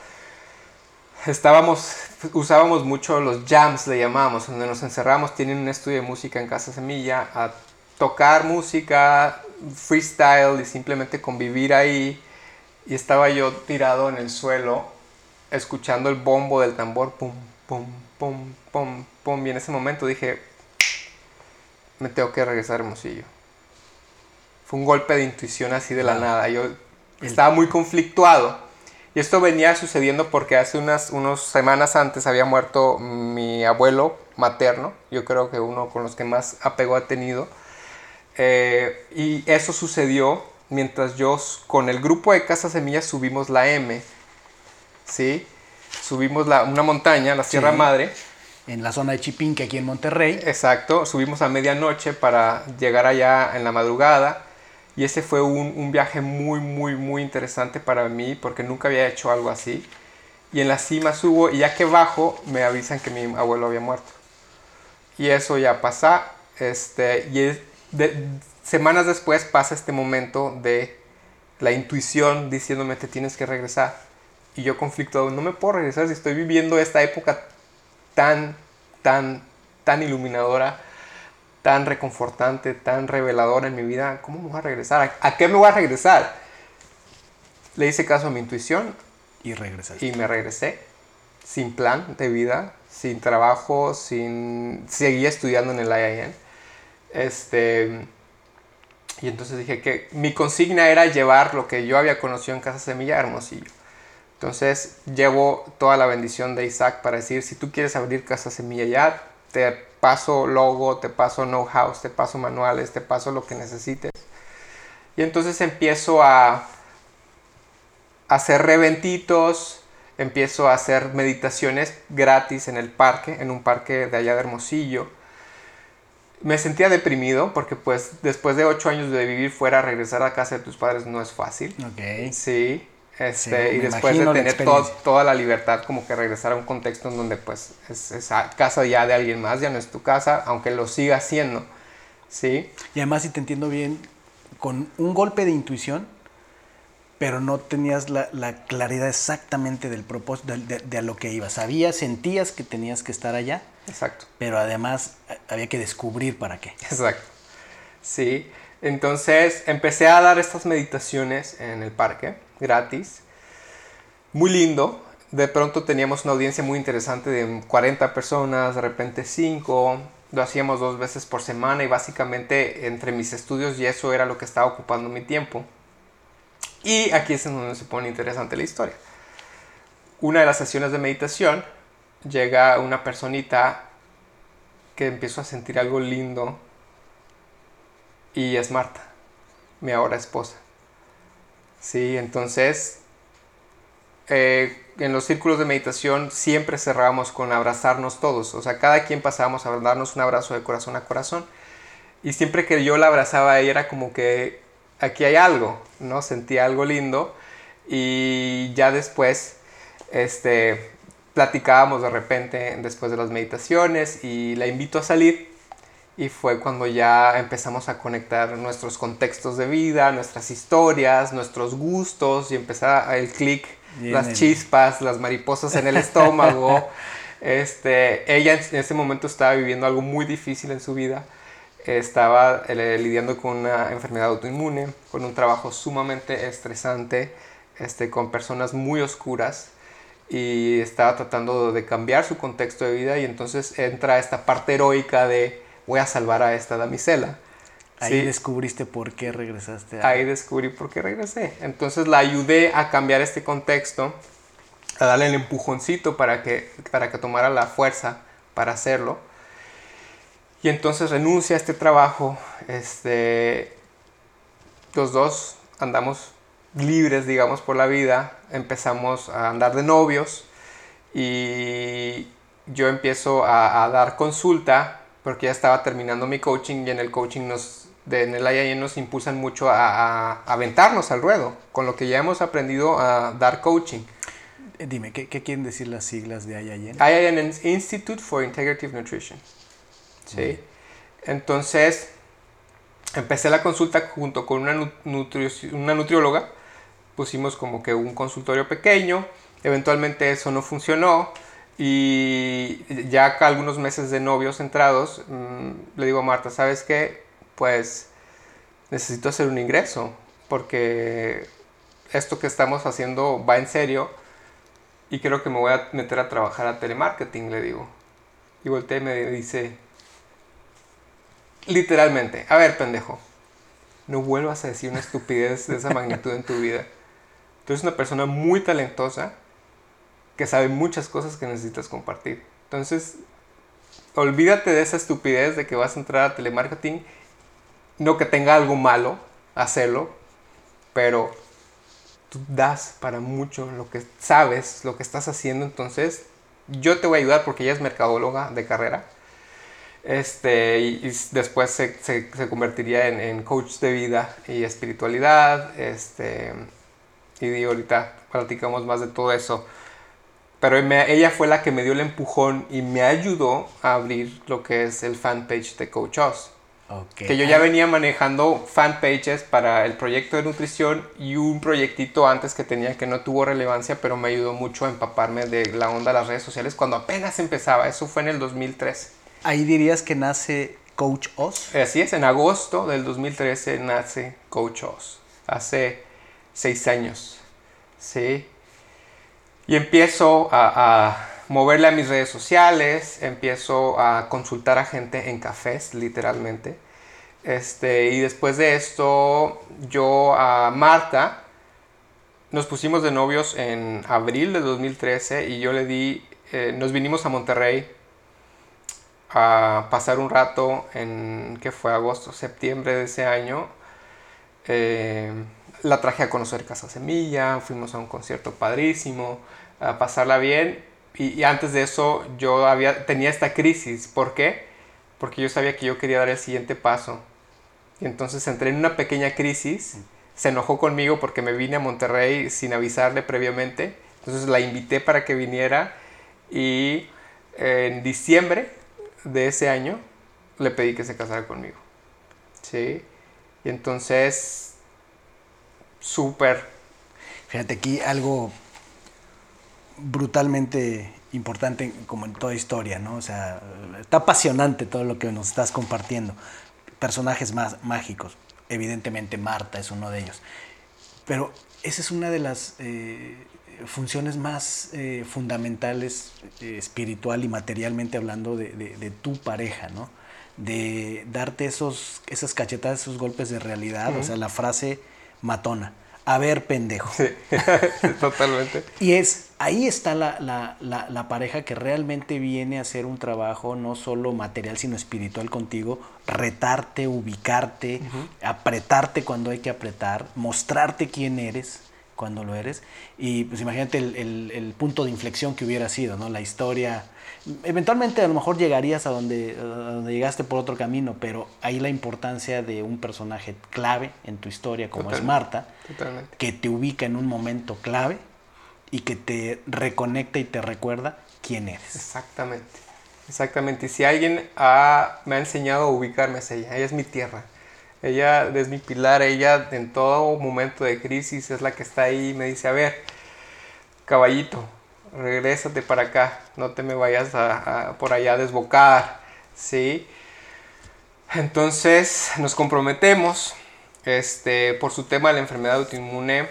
estábamos, usábamos mucho los jams, le llamábamos, donde nos encerramos, tienen un estudio de música en Casa Semilla, a tocar música, freestyle y simplemente convivir ahí y estaba yo tirado en el suelo escuchando el bombo del tambor, pum, pum, pum, pum, pum, y en ese momento dije, me tengo que regresar a Hermosillo. Fue un golpe de intuición así de la nada. Yo estaba muy conflictuado. Y esto venía sucediendo porque hace unas unos semanas antes había muerto mi abuelo materno, yo creo que uno con los que más apego ha tenido. Eh, y eso sucedió mientras yo con el grupo de Casa Semillas subimos la M, ¿sí? Subimos la, una montaña, la Sierra Madre. En la zona de Chipinque, aquí en Monterrey. Exacto, subimos a medianoche para llegar allá en la madrugada. Y ese fue un, un viaje muy, muy, muy interesante para mí porque nunca había hecho algo así. Y en la cima subo y ya que bajo me avisan que mi abuelo había muerto. Y eso ya pasa. Este, y es de, semanas después pasa este momento de la intuición diciéndome te tienes que regresar. Y yo conflicto, no me puedo regresar si estoy viviendo esta época tan, tan, tan iluminadora, tan reconfortante, tan reveladora en mi vida. ¿Cómo me voy a regresar? ¿A, qué me voy a regresar? Le hice caso a mi intuición. Y regresé. Y me regresé. Sin plan de vida, sin trabajo, sin... Seguía estudiando en el IIN. Este y entonces dije que mi consigna era llevar lo que yo había conocido en Casa Semilla a Hermosillo. Entonces llevo toda la bendición de Isaac para decir, si tú quieres abrir Casa Semilla ya, te paso logo, te paso know-how, te paso manuales, te paso lo que necesites. Y entonces empiezo a hacer reventitos, empiezo a hacer meditaciones gratis en el parque, en un parque de allá de Hermosillo me sentía deprimido porque pues después de ocho años de vivir fuera, regresar a casa de tus padres no es fácil. Ok. Sí. Este, y después de tener toda la libertad, como que regresar a un contexto en donde pues es, es casa ya de alguien más, ya no es tu casa, aunque lo siga haciendo. Sí. Y además, si te entiendo bien, con un golpe de intuición, pero no tenías la, la claridad exactamente del propósito, de, de, a lo que ibas. Sabías, sentías que tenías que estar allá. Exacto. Pero además eh, había que descubrir para qué. Exacto. Sí. Entonces empecé a dar estas meditaciones en el parque, gratis. Muy lindo. De pronto teníamos una audiencia muy interesante de 40 personas, de repente 5. Lo hacíamos dos veces por semana y básicamente entre mis estudios y eso era lo que estaba ocupando mi tiempo. Y aquí es en donde se pone interesante la historia. Una de las sesiones de meditación llega una personita que empiezo a sentir algo lindo y es Marta, mi ahora esposa. Sí, entonces eh, en los círculos de meditación siempre cerramos con abrazarnos todos, o sea, cada quien pasábamos a darnos un abrazo de corazón a corazón. Y siempre que yo la abrazaba ella era como que aquí hay algo, ¿no? Sentí algo lindo y ya después, este, platicábamos de repente después de las meditaciones y la invito a salir y fue cuando ya empezamos a conectar nuestros contextos de vida, nuestras historias, nuestros gustos y empezar el clic, las chispas, las mariposas en el estómago. este, ella en ese momento estaba viviendo algo muy difícil en su vida estaba eh, lidiando con una enfermedad autoinmune, con un trabajo sumamente estresante, este, con personas muy oscuras y estaba tratando de cambiar su contexto de vida y entonces entra esta parte heroica de voy a salvar a esta damisela. Ahí descubriste por qué regresaste. Ahí descubrí por qué regresé. Entonces la ayudé a cambiar este contexto, a darle el empujoncito para que, para que tomara la fuerza para hacerlo. Y entonces renuncia a este trabajo. Este, los dos andamos libres, digamos, por la vida. Empezamos a andar de novios y yo empiezo a, dar consulta porque ya estaba terminando mi coaching y en el coaching nos de, en el IIN nos impulsan mucho a, a, aventarnos al ruedo, con lo que ya hemos aprendido a dar coaching. Eh, dime, ¿qué, ¿qué, quieren decir las siglas de IIN? IIN es Institute for Integrative Nutrition. ¿Sí? Entonces, empecé la consulta junto con una, nutrióloga. Pusimos como que un consultorio pequeño. Eventualmente eso no funcionó. Y ya algunos meses de novios entrados, mm, le digo a Marta, ¿sabes qué? pues necesito hacer un ingreso, porque esto que estamos haciendo va en serio y creo que me voy a meter a trabajar a telemarketing, le digo. Y volteé y me dice, literalmente, a ver, pendejo, no vuelvas a decir una estupidez de esa magnitud en tu vida. Tú eres una persona muy talentosa que sabe muchas cosas que necesitas compartir. Entonces, olvídate de esa estupidez de que vas a entrar a telemarketing no que tenga algo malo hacerlo, pero tú das para mucho lo que sabes, lo que estás haciendo, entonces yo te voy a ayudar porque ella es mercadóloga de carrera. Este, y, después se, convertiría en, coach de vida y espiritualidad. Este, y ahorita platicamos más de todo eso. Pero ella fue la que me dio el empujón y me ayudó a abrir lo que es el fanpage de Coach Oz. Que yo ya venía manejando fanpages para el proyecto de nutrición y un proyectito antes que tenía que no tuvo relevancia, pero me ayudó mucho a empaparme de la onda de las redes sociales cuando apenas empezaba. Eso fue en el 2013. Ahí dirías que nace Coach Oz. Así es, en agosto del 2013 nace Coach Oz. Hace seis años. Sí. Y empiezo a, moverle a mis redes sociales, empiezo a consultar a gente en cafés, literalmente. Este, y después de esto, yo a Marta nos pusimos de novios en abril de 2013 y yo le di, eh, nos vinimos a Monterrey a pasar un rato en, que fue agosto, septiembre de ese año. Eh, la traje a conocer Casa Semilla, fuimos a un concierto padrísimo, a pasarla bien y, antes de eso yo había, tenía esta crisis. ¿Por qué? Porque yo sabía que yo quería dar el siguiente paso. Y entonces entré en una pequeña crisis. Se enojó conmigo porque me vine a Monterrey sin avisarle previamente. Entonces la invité para que viniera y en diciembre de ese año le pedí que se casara conmigo. ¿Sí? Y entonces, súper. Fíjate aquí algo brutalmente importante como en toda historia, ¿no? O sea, está apasionante todo lo que nos estás compartiendo. Personajes más mágicos, evidentemente Marta es uno de ellos. Pero esa es una de las eh, funciones más eh, fundamentales, eh, espiritual y materialmente hablando, de, tu pareja, ¿no? De darte esos, esas cachetadas, esos golpes de realidad, o sea, la frase matona a ver, pendejo. Sí, totalmente. y es, ahí está la, pareja que realmente viene a hacer un trabajo no solo material, sino espiritual contigo, retarte, ubicarte, apretarte cuando hay que apretar, mostrarte quién eres cuando lo eres. Y pues imagínate el, punto de inflexión que hubiera sido, ¿no? La historia. Eventualmente a lo mejor llegarías a donde, donde llegaste por otro camino, pero ahí la importancia de un personaje clave en tu historia, como es Marta, que te ubica en un momento clave y que te reconecta y te recuerda quién eres. Exactamente. Exactamente. Y si alguien me ha enseñado a ubicarme es ella. Ella es mi tierra. Ella es mi pilar, ella en todo momento de crisis es la que está ahí y me dice, a ver, caballito, regrésate para acá, no te me vayas a, por allá a desbocar, ¿sí? Entonces nos comprometemos este, por su tema de la enfermedad autoinmune.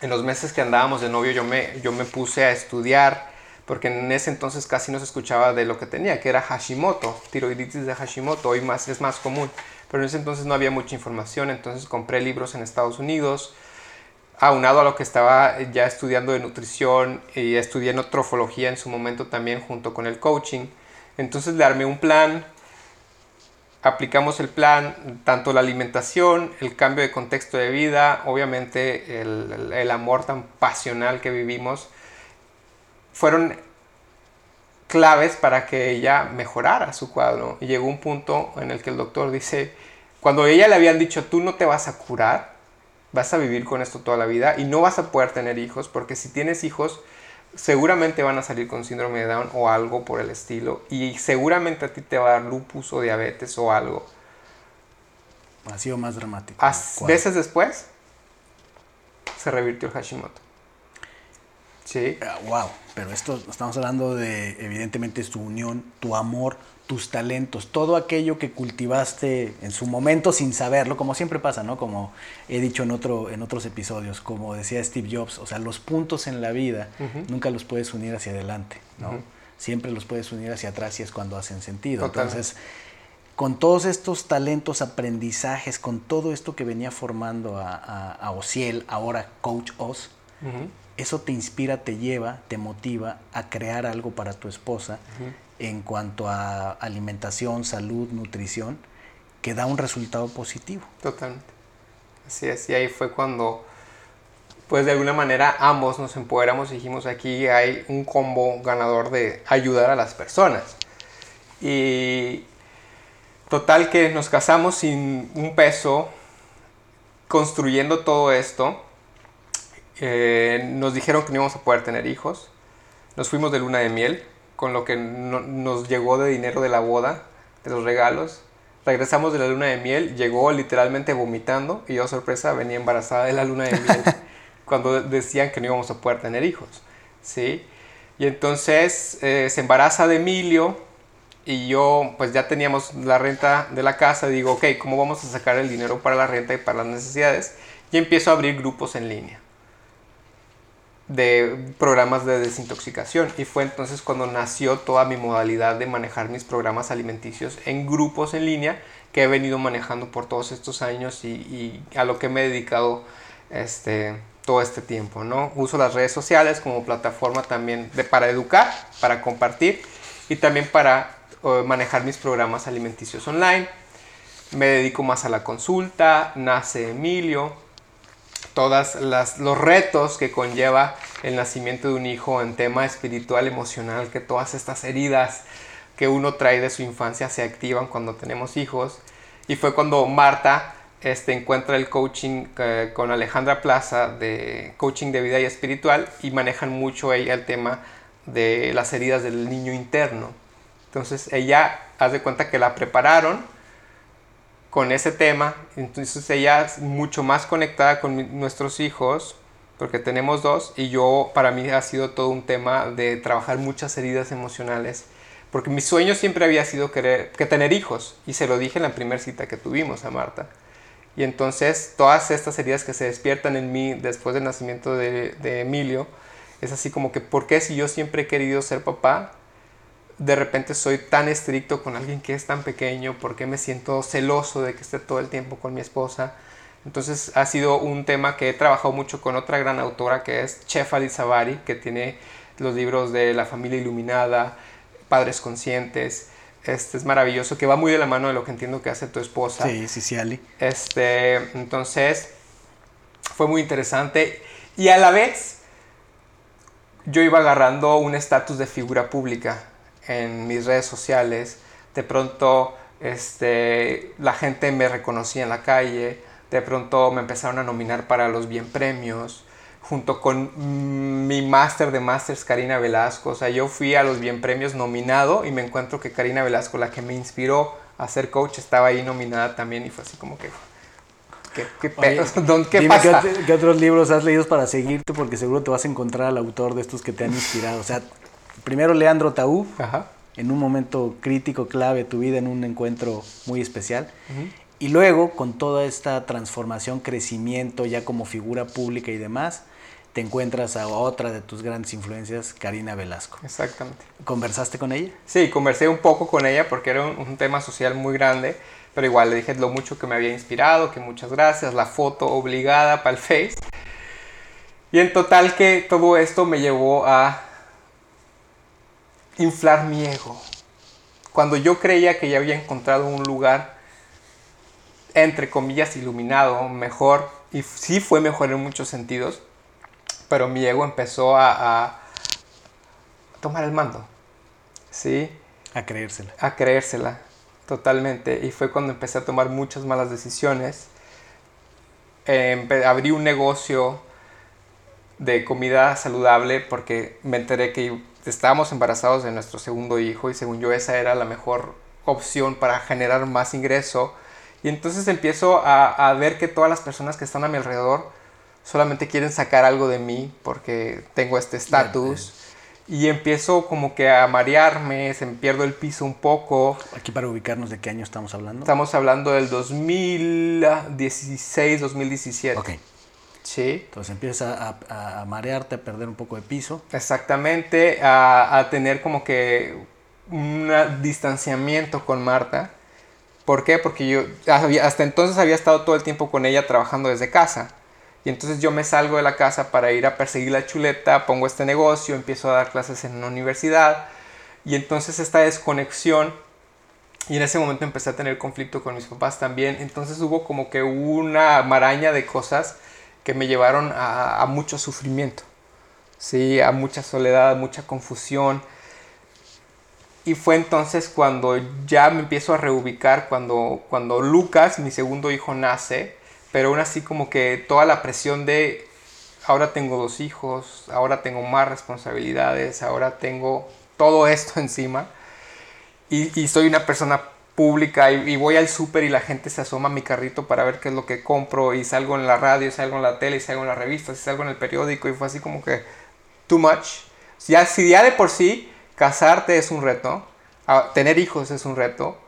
en los meses que andábamos de novio yo me, yo me puse a estudiar, porque en ese entonces casi no se escuchaba de lo que tenía, que era Hashimoto, tiroiditis de Hashimoto, hoy más, es más común, pero en ese entonces no había mucha información, entonces compré libros en Estados Unidos, aunado a lo que estaba ya estudiando de nutrición y estudié trofología en su momento también junto con el coaching. Entonces le armé un plan, aplicamos el plan, tanto la alimentación, el cambio de contexto de vida, obviamente el, amor tan pasional que vivimos, fueron claves para que ella mejorara su cuadro. Y llegó un punto en el que el doctor dice, cuando ella le habían dicho, tú no te vas a curar, vas a vivir con esto toda la vida y no vas a poder tener hijos, porque si tienes hijos, seguramente van a salir con síndrome de Down o algo por el estilo. Y seguramente a ti te va a dar lupus o diabetes o algo. Ha sido más dramático. veces después, se revirtió el Hashimoto. Sí. wow, ah, pero esto estamos hablando de, evidentemente, tu unión, tu amor, tus talentos, todo aquello que cultivaste en su momento sin saberlo, como siempre pasa, ¿no? Como he dicho en, otro, en otros episodios, como decía Steve Jobs, o sea, los puntos en la vida nunca los puedes unir hacia adelante, ¿no? Siempre los puedes unir hacia atrás y es cuando hacen sentido. Entonces, con todos estos talentos, aprendizajes, con todo esto que venía formando a, a, a Ociel, ahora Coach Oz, eso te inspira, te lleva, te motiva a crear algo para tu esposa en cuanto a alimentación, salud, nutrición, que da un resultado positivo. Totalmente. Así es, y ahí fue cuando, pues de alguna manera ambos nos empoderamos y dijimos aquí hay un combo ganador de ayudar a las personas. Y total que nos casamos sin un peso, construyendo todo esto. Eh, nos dijeron que no íbamos a poder tener hijos. Nos fuimos de luna de miel con lo que nos llegó de dinero de la boda, de los regalos. Regresamos de la luna de miel, llegó literalmente vomitando y yo, sorpresa, venía embarazada de la luna de miel cuando decían que no íbamos a poder tener hijos. ¿sí? Y entonces eh, se embaraza de Emilio y yo pues ya teníamos la renta de la casa. Digo, ok, ¿cómo vamos a sacar el dinero para la renta y para las necesidades? Y empiezo a abrir grupos en línea de programas de desintoxicación y fue entonces cuando nació toda mi modalidad de manejar mis programas alimenticios en grupos en línea que he venido manejando por todos estos años y, a lo que me he dedicado este, todo este tiempo. ¿no? Uso las redes sociales como plataforma también de, para educar, para compartir y también para eh, manejar mis programas alimenticios online. Me dedico más a la consulta, nace Emilio, todos los retos que conlleva el nacimiento de un hijo en tema espiritual, emocional, que todas estas heridas que uno trae de su infancia se activan cuando tenemos hijos. Y fue cuando Marta este, encuentra el coaching eh, con Alejandra Plaza de coaching de vida y espiritual y manejan mucho ella el tema de las heridas del niño interno. Entonces ella hace cuenta que la prepararon con ese tema. Entonces ella es mucho más conectada con nuestros hijos, porque tenemos dos, y yo para mí ha sido todo un tema de trabajar muchas heridas emocionales, porque mi sueño siempre había sido querer, que tener hijos, y se lo dije en la primera cita que tuvimos a Marta. Y entonces todas estas heridas que se despiertan en mí después del nacimiento de, de Emilio, es así como que, ¿por qué si yo siempre he querido ser papá? De repente soy tan estricto con alguien que es tan pequeño, porque me siento celoso de que esté todo el tiempo con mi esposa. Entonces ha sido un tema que he trabajado mucho con otra gran autora que es Chefali Zavari, que tiene los libros de La familia iluminada, Padres conscientes. Este es maravilloso, que va muy de la mano de lo que entiendo que hace tu esposa. Sí, sí, sí, Ali. Este, entonces fue muy interesante y a la vez yo iba agarrando un estatus de figura pública en mis redes sociales, de pronto este, la gente me reconocía en la calle, de pronto me empezaron a nominar para los bien premios, junto con mm, mi máster de másters Karina Velasco, o sea, yo fui a los bien premios nominado y me encuentro que Karina Velasco, la que me inspiró a ser coach, estaba ahí nominada también y fue así como que... ¿Qué, qué, ¿qué pasa? ¿qué, otros libros has leído para seguirte? Porque seguro te vas a encontrar al autor de estos que te han inspirado. O sea, primero Leandro Taú, en un momento crítico, clave de tu vida, en un encuentro muy especial. Y luego, con toda esta transformación, crecimiento ya como figura pública y demás, te encuentras a otra de tus grandes influencias, Karina Velasco. Exactamente. ¿Conversaste con ella? Sí, conversé un poco con ella porque era un, un tema social muy grande, pero igual le dije lo mucho que me había inspirado, que muchas gracias, la foto obligada para el Face. Y en total que todo esto me llevó a inflar mi ego. Cuando yo creía que ya había encontrado un lugar, entre comillas, iluminado, mejor, y sí fue mejor en muchos sentidos, pero mi ego empezó a, a tomar el mando. ¿Sí? A creérsela. A creérsela, totalmente. Y fue cuando empecé a tomar muchas malas decisiones. Eh, abrí un negocio de comida saludable porque me enteré que estábamos embarazados de nuestro segundo hijo y según yo esa era la mejor opción para generar más ingreso. Y entonces empiezo a, a ver que todas las personas que están a mi alrededor solamente quieren sacar algo de mí porque tengo este estatus. Y empiezo como que a marearme, se me pierdo el piso un poco. Aquí para ubicarnos de qué año estamos hablando. Estamos hablando del 2016, 2017. Ok. Sí. Entonces empiezas a, a- a marearte, a perder un poco de piso. Exactamente, a, a tener como que un distanciamiento con Marta. ¿Por qué? Porque yo hasta entonces había estado todo el tiempo con ella trabajando desde casa. Y entonces yo me salgo de la casa para ir a perseguir la chuleta, pongo este negocio, empiezo a dar clases en una universidad. Y entonces esta desconexión, y en ese momento empecé a tener conflicto con mis papás también. Entonces hubo como que una maraña de cosas que me llevaron a, mucho sufrimiento. Sí, a mucha soledad, mucha confusión. Y fue entonces cuando ya me empiezo a reubicar, cuando, cuando Lucas, mi segundo hijo, nace, pero aún así como que toda la presión de ahora tengo dos hijos, ahora tengo más responsabilidades, ahora tengo todo esto encima. Y, y soy una persona pública y, y voy al súper y la gente se asoma a mi carrito para ver qué es lo que compro y salgo en la radio, y salgo en la tele, y salgo en las revistas, y salgo en el periódico y fue así como que too much. Ya, si ya de por sí casarte es un reto, a- tener hijos es un reto,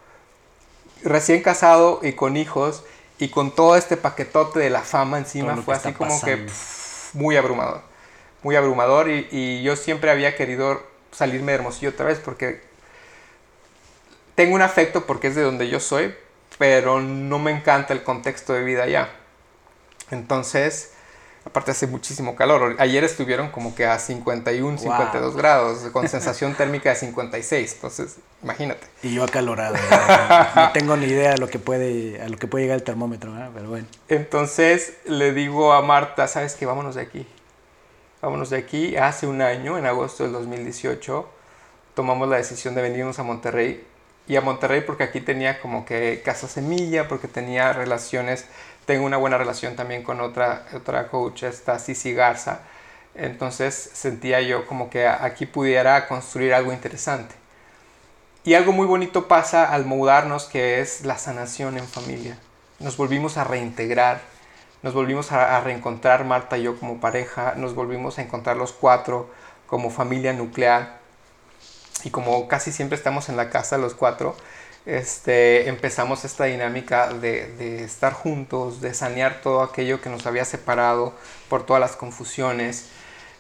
recién casado y con hijos y con todo este paquetote de la fama encima fue así como que pff, muy abrumador, muy abrumador y, y yo siempre había querido salirme de Hermosillo otra vez porque tengo un afecto porque es de donde yo soy, pero no me encanta el contexto de vida allá. Entonces, aparte hace muchísimo calor. Ayer estuvieron como que a 51, 52 Wow. grados, con sensación térmica de 56. Entonces, imagínate. Y yo acalorado. ¿verdad? no tengo ni idea de lo que puede, a lo que puede llegar el termómetro, pero bueno. Entonces le digo a Marta, ¿sabes qué? Vámonos de aquí. Vámonos de aquí. Hace un año, en agosto del 2018, tomamos la decisión de venirnos a Monterrey. Y a Monterrey porque aquí tenía como que casa semilla, porque tenía relaciones, tengo una buena relación también con otra, otra coach, esta Cici Garza. Entonces sentía yo como que aquí pudiera construir algo interesante. Y algo muy bonito pasa al mudarnos, que es la sanación en familia. Nos volvimos a reintegrar, nos volvimos a, a reencontrar Marta y yo como pareja, nos volvimos a encontrar los cuatro como familia nuclear. Y como casi siempre estamos en la casa los cuatro, este, empezamos esta dinámica de, estar juntos, de sanear todo aquello que nos había separado por todas las confusiones.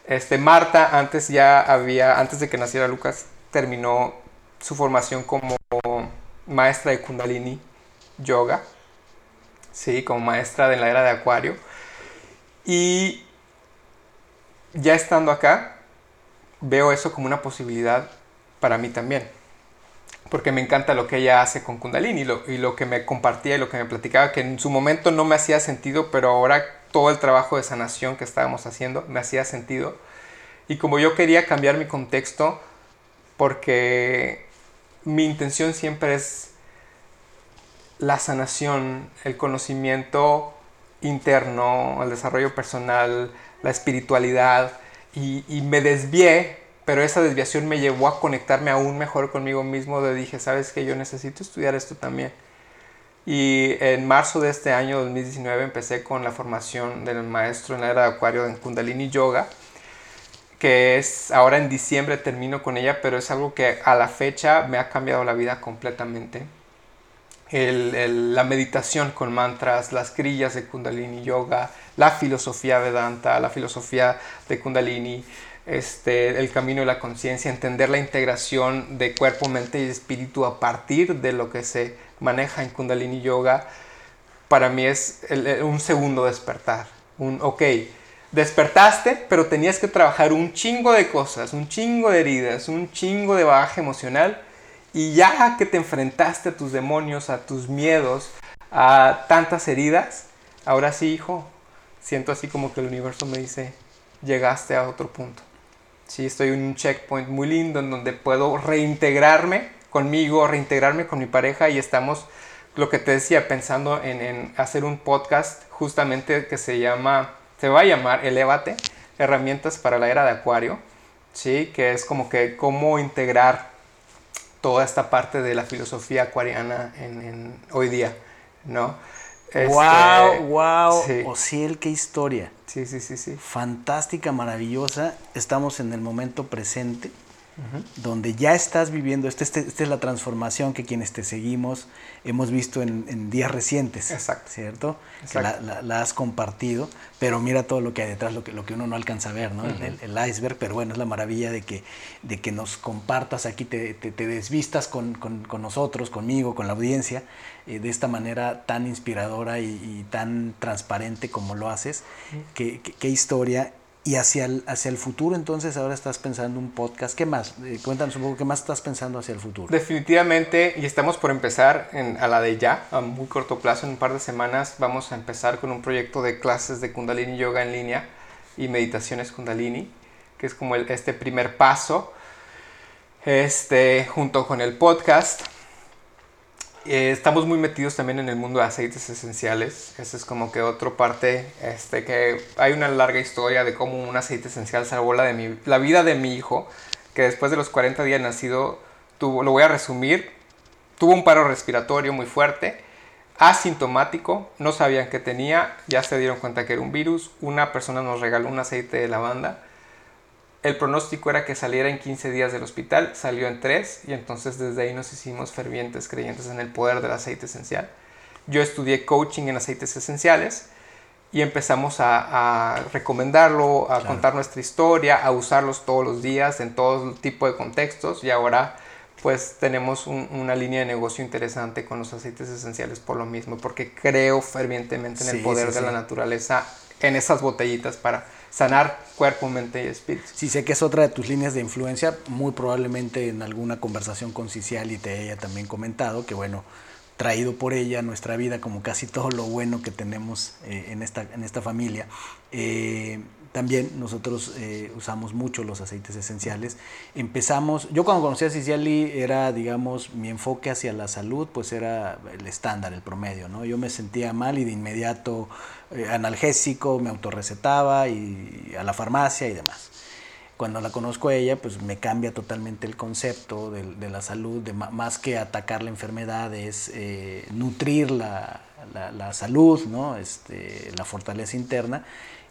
Este, Marta antes ya había, antes de que naciera Lucas, terminó su formación como maestra de Kundalini Yoga, sí, como maestra de la era de Acuario. Y ya estando acá, veo eso como una posibilidad para mí también. Porque me encanta lo que ella hace con Kundalini y lo, y lo que me compartía y lo que me platicaba, que en su momento no me hacía sentido, pero ahora todo el trabajo de sanación que estábamos haciendo me hacía sentido. Y como yo quería cambiar mi contexto, porque mi intención siempre es la sanación, el conocimiento interno, el desarrollo personal, la espiritualidad, y, y me desvié, pero esa desviación me llevó a conectarme aún mejor conmigo mismo, de dije, sabes que yo necesito estudiar esto también. Y en marzo de este año 2019 empecé con la formación del maestro en la era de Acuario en Kundalini Yoga, que es ahora en diciembre termino con ella, pero es algo que a la fecha me ha cambiado la vida completamente. la meditación con mantras, las grillas de Kundalini Yoga, la filosofía Vedanta, la filosofía de Kundalini, este, el camino de la conciencia, entender la integración de cuerpo, mente y espíritu a partir de lo que se maneja en Kundalini Yoga, para mí es un segundo despertar. Un, ok, despertaste, pero tenías que trabajar un chingo de cosas, un chingo de heridas, un chingo de bagaje emocional. Y ya que te enfrentaste a tus demonios, a tus miedos, a tantas heridas, ahora sí, hijo, siento así como que el universo me dice, llegaste a otro punto. Sí, estoy en un checkpoint muy lindo en donde puedo reintegrarme conmigo, reintegrarme con mi pareja y estamos, lo que te decía, pensando en, hacer un podcast justamente que se llama, se va a llamar Elevate, herramientas para la era de Acuario, ¿sí? Que es como que cómo integrar toda esta parte de la filosofía acuariana en, hoy día, ¿no? Wow, wow, este, Ociel, qué historia. Sí, sí, sí, sí. Fantástica, maravillosa. Estamos en el momento presente donde ya estás viviendo, esta este, este, es la transformación que quienes te seguimos hemos visto en, días recientes, Exacto. ¿cierto? Que la, has compartido, pero mira todo lo que hay detrás, lo que, lo que uno no alcanza a ver, ¿no? el, iceberg, pero bueno, es la maravilla de que, de que nos compartas aquí, te, te, desvistas con, nosotros, conmigo, con la audiencia, eh, de esta manera tan inspiradora y, tan transparente como lo haces. qué, qué historia y hacia el, hacia el futuro, entonces, ahora estás pensando un podcast. ¿Qué más? Eh, cuéntanos un poco, ¿qué más estás pensando hacia el futuro? Definitivamente, y estamos por empezar en, a la de ya, a muy corto plazo, en un par de semanas, vamos a empezar con un proyecto de clases de Kundalini Yoga en línea y meditaciones Kundalini, que es como este primer paso, este, junto con el podcast. Eh, estamos muy metidos también en el mundo de aceites esenciales. Esa es como que otra parte, este, que hay una larga historia de cómo un aceite esencial salvó la, de mi, la vida de mi hijo, que después de los 40 días nacido, tuvo, lo voy a resumir, tuvo un paro respiratorio muy fuerte, asintomático, no sabían que tenía, ya se dieron cuenta que era un virus, una persona nos regaló un aceite de lavanda, el pronóstico era que saliera en 15 días del hospital, salió en 3 y entonces desde ahí nos hicimos fervientes creyentes en el poder del aceite esencial. Yo estudié coaching en aceites esenciales y empezamos a, recomendarlo, a contar nuestra historia, a usarlos todos los días en todo tipo de contextos y ahora pues tenemos una línea de negocio interesante con los aceites esenciales por lo mismo, porque creo fervientemente en el poder de la naturaleza en esas botellitas para sanar cuerpo, mente y espíritu. Sí, sé que es otra de tus líneas de influencia, muy probablemente en alguna conversación con Ciciali te haya también comentado que, bueno, traído por ella nuestra vida, como casi todo lo bueno que tenemos eh, en, esta, en esta familia. Eh, también nosotros eh, usamos mucho los aceites esenciales. Empezamos, yo cuando conocí a Ciciali era, digamos, mi enfoque hacia la salud, pues era el estándar, el promedio, ¿no? Yo me sentía mal y de inmediato eh, analgésico, me autorrecetaba y a la farmacia y demás. Cuando la conozco a ella, pues me cambia totalmente el concepto de, la salud, más que atacar la enfermedad, es eh, nutrir la, la, salud, ¿no? este, la fortaleza interna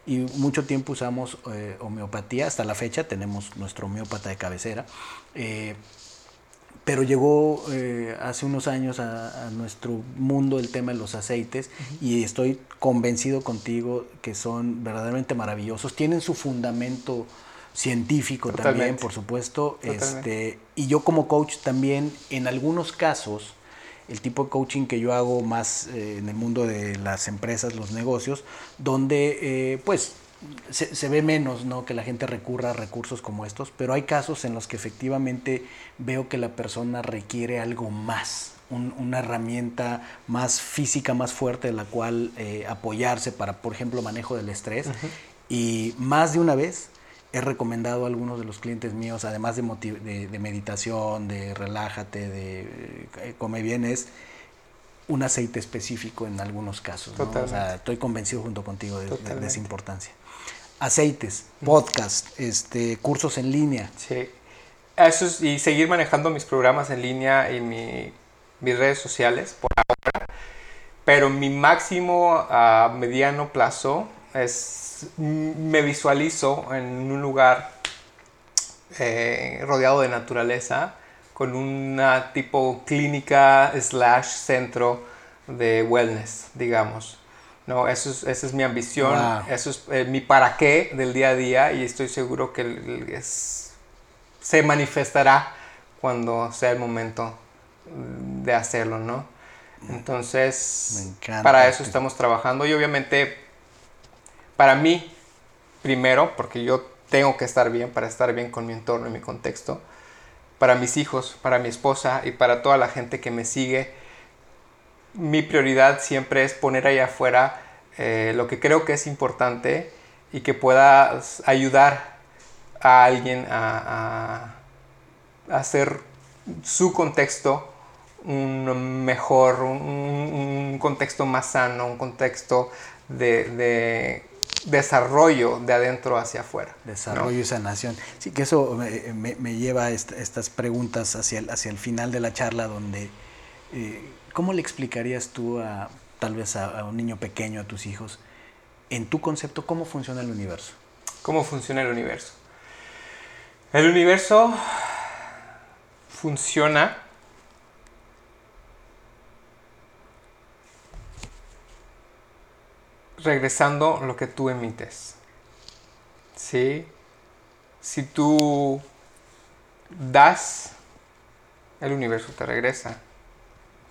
y mucho tiempo usamos eh, homeopatía, hasta la fecha tenemos nuestro homeópata de cabecera, eh, pero llegó eh, hace unos años a, nuestro mundo el tema de los aceites y estoy convencido contigo que son verdaderamente maravillosos, tienen su fundamento científico también, por supuesto, este, y yo como coach también en algunos casos, el tipo de coaching que yo hago más eh, en el mundo de las empresas, los negocios, donde eh, pues se, ve menos ¿no? que la gente recurra a recursos como estos, pero hay casos en los que efectivamente veo que la persona requiere algo más, una herramienta más física, más fuerte de la cual eh, apoyarse para, por ejemplo, manejo del estrés. Y más de una vez he recomendado a algunos de los clientes míos, además de, de, meditación, de relájate, de eh, come bien, es un aceite específico en algunos casos. O sea, estoy convencido junto contigo de, esa importancia. Aceites, podcast, este, cursos en línea. Sí. Eso y seguir manejando mis programas en línea y mis redes sociales por ahora. Pero mi máximo a mediano plazo es me visualizo en un lugar eh, rodeado de naturaleza, con una tipo clínica slash centro de wellness, digamos. No, eso es, esa es mi ambición, eso es eh, mi para qué del día a día y estoy seguro que se manifestará cuando sea el momento de hacerlo, ¿no? Entonces, para eso estamos trabajando y obviamente para mí, primero, porque yo tengo que estar bien para estar bien con mi entorno y mi contexto, para mis hijos, para mi esposa y para toda la gente que me sigue, mi prioridad siempre es poner ahí afuera eh, lo que creo que es importante y que pueda ayudar a alguien a, hacer su contexto un mejor, un, contexto más sano, un contexto de, desarrollo de adentro hacia afuera. Desarrollo y sanación. Sí, que eso me, lleva a estas preguntas hacia el, hacia el final de la charla donde, eh, ¿cómo le explicarías tú a tal vez a, un niño pequeño, a tus hijos, en tu concepto, cómo funciona el universo? ¿Cómo funciona el universo? El universo funciona regresando lo que tú emites. ¿Sí? Si tú das, el universo te regresa.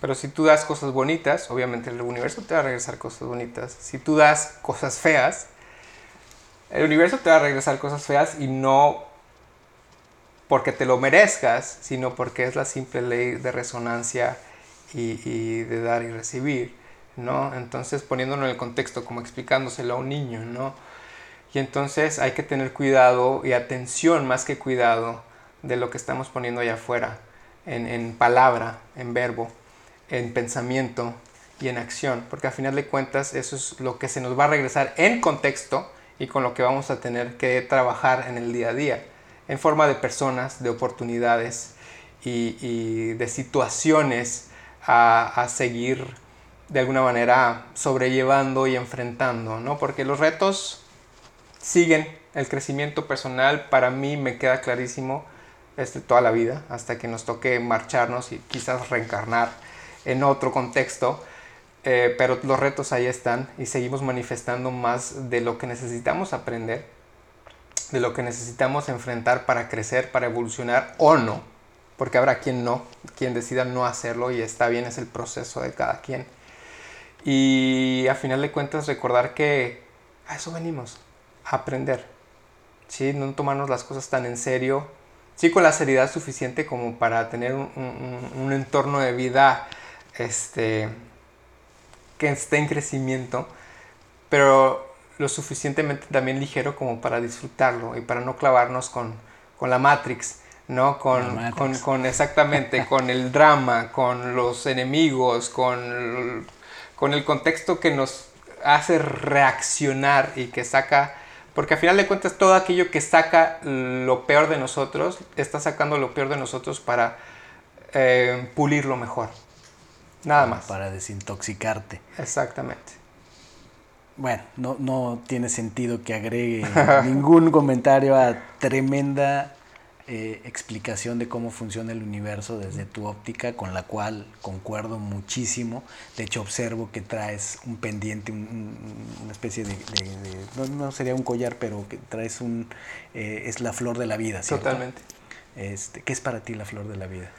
Pero si tú das cosas bonitas, obviamente el universo te va a regresar cosas bonitas. Si tú das cosas feas, el universo te va a regresar cosas feas y no porque te lo merezcas, sino porque es la simple ley de resonancia y, de dar y recibir, ¿no? Entonces poniéndolo en el contexto, como explicándoselo a un niño, ¿no? Y entonces hay que tener cuidado y atención más que cuidado de lo que estamos poniendo allá afuera, en, en palabra, en verbo, en pensamiento y en acción, porque a final de cuentas eso es lo que se nos va a regresar en contexto y con lo que vamos a tener que trabajar en el día a día en forma de personas, de oportunidades y, de situaciones a, seguir de alguna manera sobrellevando y enfrentando, ¿no? Porque los retos siguen, el crecimiento personal para mí me queda clarísimo este, toda la vida, hasta que nos toque marcharnos y quizás reencarnar en otro contexto, eh, pero los retos ahí están y seguimos manifestando más de lo que necesitamos aprender de lo que necesitamos enfrentar para crecer, para evolucionar o no, porque habrá quien no, quien decida no hacerlo y está bien, es el proceso de cada quien. Y a final de cuentas recordar que a eso venimos, a aprender, ¿sí? no tomarnos las cosas tan en serio, sí con la seriedad suficiente como para tener un, un entorno de vida este, que esté en crecimiento, pero lo suficientemente también ligero como para disfrutarlo y para no clavarnos con, con la Matrix, ¿no? Con, Con, con, exactamente, con el drama, con los enemigos, con, con el contexto que nos hace reaccionar y que saca, porque al final de cuentas todo aquello que saca lo peor de nosotros, está sacando lo peor de nosotros para eh, pulirlo mejor. Nada más. Para desintoxicarte. Exactamente bueno, no, no tiene sentido que agregue ningún comentario a tremenda eh, explicación de cómo funciona el universo desde tu óptica, con la cual concuerdo muchísimo. De hecho, observo que traes un pendiente, una especie de, no, sería un collar, pero que traes un, eh, es la flor de la vida. ¿cierto? Totalmente. Este, ¿Qué es para ti la flor de la vida?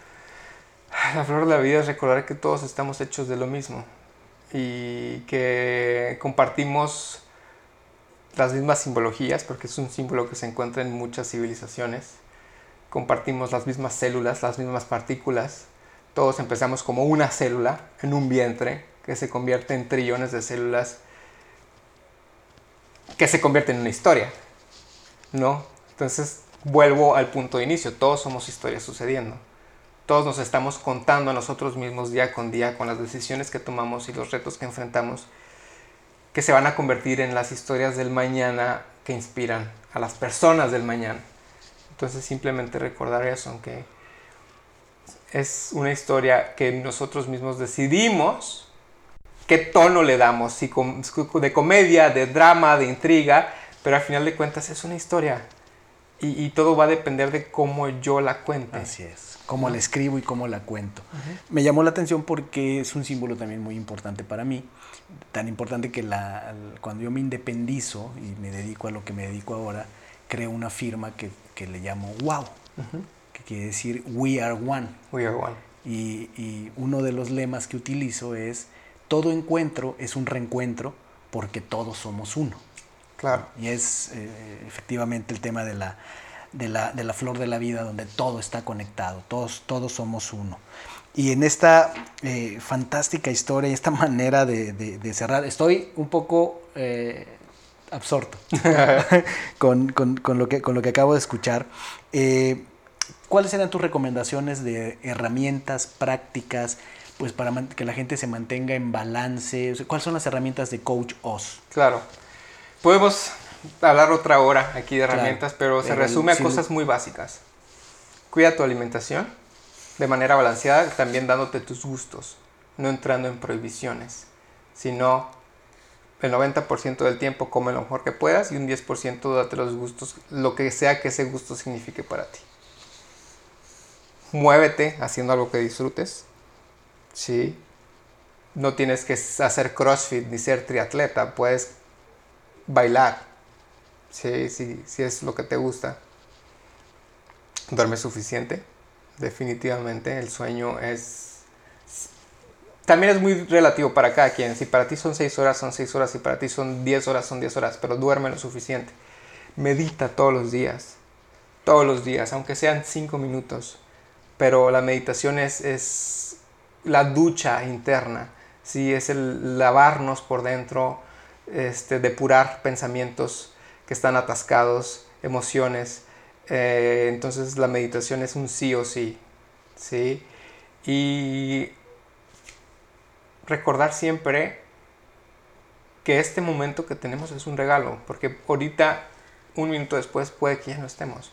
La flor de la vida es recordar que todos estamos hechos de lo mismo y que compartimos las mismas simbologías, porque es un símbolo que se encuentra en muchas civilizaciones. Compartimos las mismas células, las mismas partículas. Todos empezamos como una célula en un vientre que se convierte en trillones de células que se convierten en una historia. ¿No? Entonces vuelvo al punto de inicio. Todos somos historias sucediendo. Todos nos estamos contando a nosotros mismos día con día con las decisiones que tomamos y los retos que enfrentamos, que se van a convertir en las historias del mañana que inspiran a las personas del mañana. Entonces simplemente recordar eso, aunque es una historia que nosotros mismos decidimos qué tono le damos, si de comedia, de drama, de intriga, pero al final de cuentas es una historia Y, todo va a depender de cómo yo la cuente. Así es, cómo la escribo y cómo la cuento. Me llamó la atención porque es un símbolo también muy importante para mí, tan importante que la, cuando yo me independizo y me dedico a lo que me dedico ahora, creo una firma que, que le llamo WOW, que quiere decir We Are One. We Are One. Y, y uno de los lemas que utilizo es, todo encuentro es un reencuentro porque todos somos uno. Claro. Y es eh, efectivamente el tema de la, de, la, de la, flor de la vida, donde todo está conectado, todos, todos somos uno. Y en esta eh, fantástica historia y esta manera de, de, cerrar, estoy un poco eh, absorto con, con, con, lo que, con lo que acabo de escuchar. ¿Cuáles serían tus recomendaciones de herramientas prácticas? pues para que la gente se mantenga en balance? ¿Cuáles son las herramientas de Coach Oz? Claro. Podemos hablar otra hora aquí de herramientas, pero se resume a cosas muy básicas. Cuida tu alimentación de manera balanceada, también dándote tus gustos, no entrando en prohibiciones, sino el 90% del tiempo come lo mejor que puedas y un 10% date los gustos, lo que sea que ese gusto signifique para ti. Muévete haciendo algo que disfrutes, ¿sí? No tienes que hacer CrossFit ni ser triatleta, puedes bailar, ¿sí? Si es lo que te gusta. Duerme suficiente, definitivamente. El sueño es... También es muy relativo para cada quien. Si para ti son 6 horas, son 6 horas. Si para ti son 10 horas, son 10 horas. Pero duerme lo suficiente. Medita todos los días. Todos los días, aunque sean 5 minutos. Pero la meditación es, es la ducha interna, ¿sí? es el lavarnos por dentro, este, depurar pensamientos que están atascados, emociones. Eh, entonces la meditación es un sí o sí. ¿sí? Y recordar siempre que este momento que tenemos es un regalo, porque ahorita, un minuto después, puede que ya no estemos.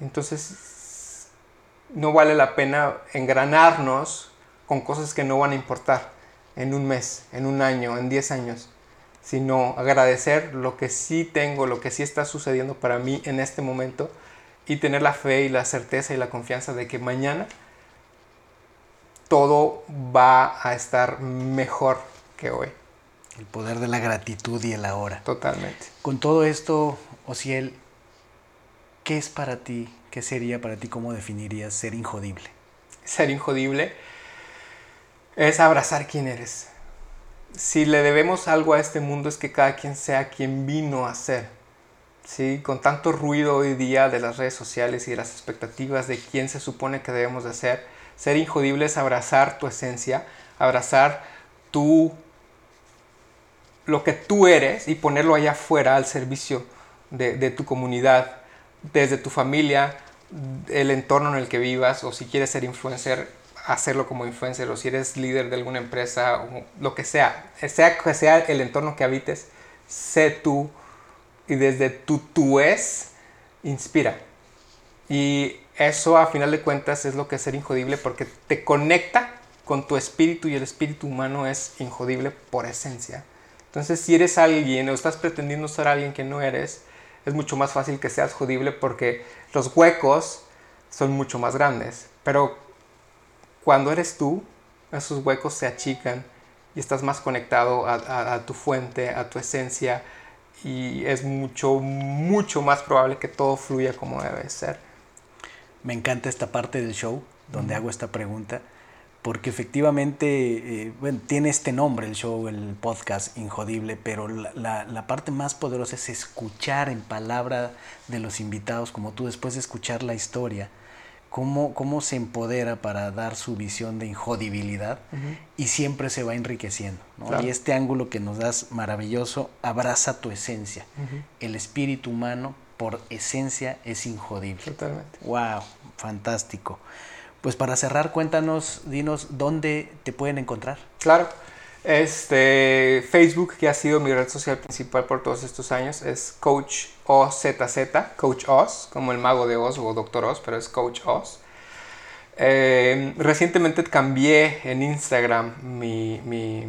Entonces, no vale la pena engranarnos con cosas que no van a importar en un mes, en un año, en 10 años, sino agradecer lo que sí tengo, lo que sí está sucediendo para mí en este momento y tener la fe y la certeza y la confianza de que mañana todo va a estar mejor que hoy. El poder de la gratitud y el ahora. Totalmente. Con todo esto, Ociel, ¿qué es para ti? ¿Qué sería para ti? ¿Cómo definirías ser injodible? Ser injodible es abrazar quién eres. Si le debemos algo a este mundo es que cada quien sea quien vino a ser. ¿sí? Con tanto ruido hoy día de las redes sociales y de las expectativas de quién se supone que debemos de ser, ser injodible es abrazar tu esencia, abrazar tu lo que tú eres y ponerlo allá afuera al servicio de, tu comunidad, desde tu familia, el entorno en el que vivas o si quieres ser influencer, hacerlo como influencer o si eres líder de alguna empresa o lo que sea, sea que sea el entorno que habites, sé tú y desde tu tú es, inspira. Y eso a final de cuentas es lo que es ser injodible porque te conecta con tu espíritu y el espíritu humano es injodible por esencia. Entonces si eres alguien o estás pretendiendo ser alguien que no eres, es mucho más fácil que seas jodible porque los huecos son mucho más grandes. Pero cuando eres tú, esos huecos se achican y estás más conectado a, tu fuente, a tu esencia y es mucho, mucho más probable que todo fluya como debe ser. Me encanta esta parte del show donde hago esta pregunta porque efectivamente eh, bueno, tiene este nombre el show, el podcast Injodible, pero la, la, parte más poderosa es escuchar en palabra de los invitados, como tú después de escuchar la historia, cómo, cómo se empodera para dar su visión de injodibilidad y siempre se va enriqueciendo. Y este ángulo que nos das maravilloso, abraza tu esencia. El espíritu humano por esencia es injodible. Totalmente. ¡Wow! Fantástico. Pues para cerrar, cuéntanos, dinos dónde te pueden encontrar. Claro. Este, Facebook, que ha sido mi red social principal por todos estos años, es Coach OZZ, Coach Oz, como el mago de Oz o Doctor Oz, pero es Coach Oz. Eh, recientemente cambié en Instagram mi, mi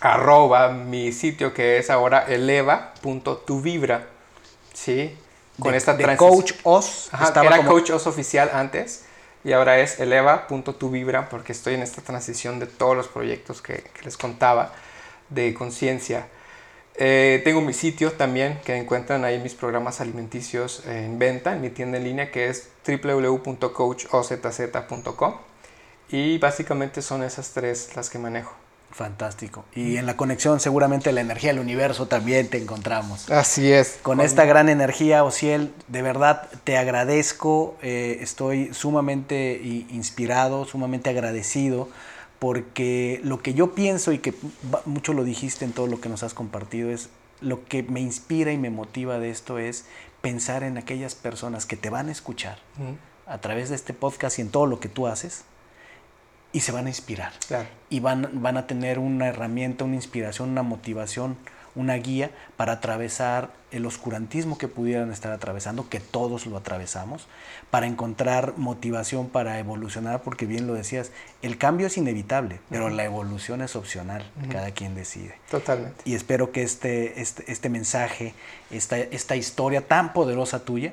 arroba, mi sitio que es ahora eleva.tuvibra, ¿sí? con de- esta de. Coach Oz. Ajá, estaba era como- Coach Oz oficial antes y ahora es eleva.tuvibra porque estoy en esta transición de todos los proyectos que, que les contaba de conciencia. Eh, tengo mi sitio también que encuentran ahí mis programas alimenticios en venta en mi tienda en línea que es www.coachozz.com y básicamente son esas tres las que manejo. Fantástico. Y en la conexión seguramente la energía del universo también te encontramos. Así es. Con esta gran energía, Ociel, de verdad te agradezco, eh, estoy sumamente inspirado, sumamente agradecido, porque lo que yo pienso y que mucho lo dijiste en todo lo que nos has compartido es, lo que me inspira y me motiva de esto es pensar en aquellas personas que te van a escuchar a través de este podcast y en todo lo que tú haces y se van a inspirar Claro. y van, van a tener una herramienta, una inspiración, una motivación, una guía para atravesar el oscurantismo que pudieran estar atravesando, que todos lo atravesamos, para encontrar motivación para evolucionar, porque bien lo decías, el cambio es inevitable, pero la evolución es opcional, cada quien decide. Totalmente. Y espero que este, este, este mensaje, esta, esta historia tan poderosa tuya,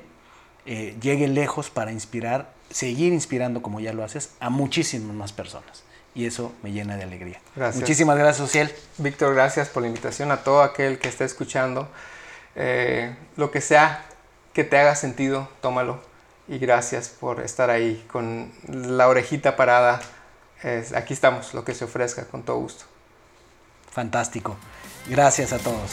eh, llegue lejos para inspirar, seguir inspirando como ya lo haces, a muchísimas más personas. Y eso me llena de alegría. Gracias. Muchísimas gracias, Ociel. Víctor, gracias por la invitación a todo aquel que esté escuchando. Eh, lo que sea que te haga sentido, tómalo. Y gracias por estar ahí con la orejita parada. Aquí estamos, lo que se ofrezca, con todo gusto. Fantástico. Gracias a todos.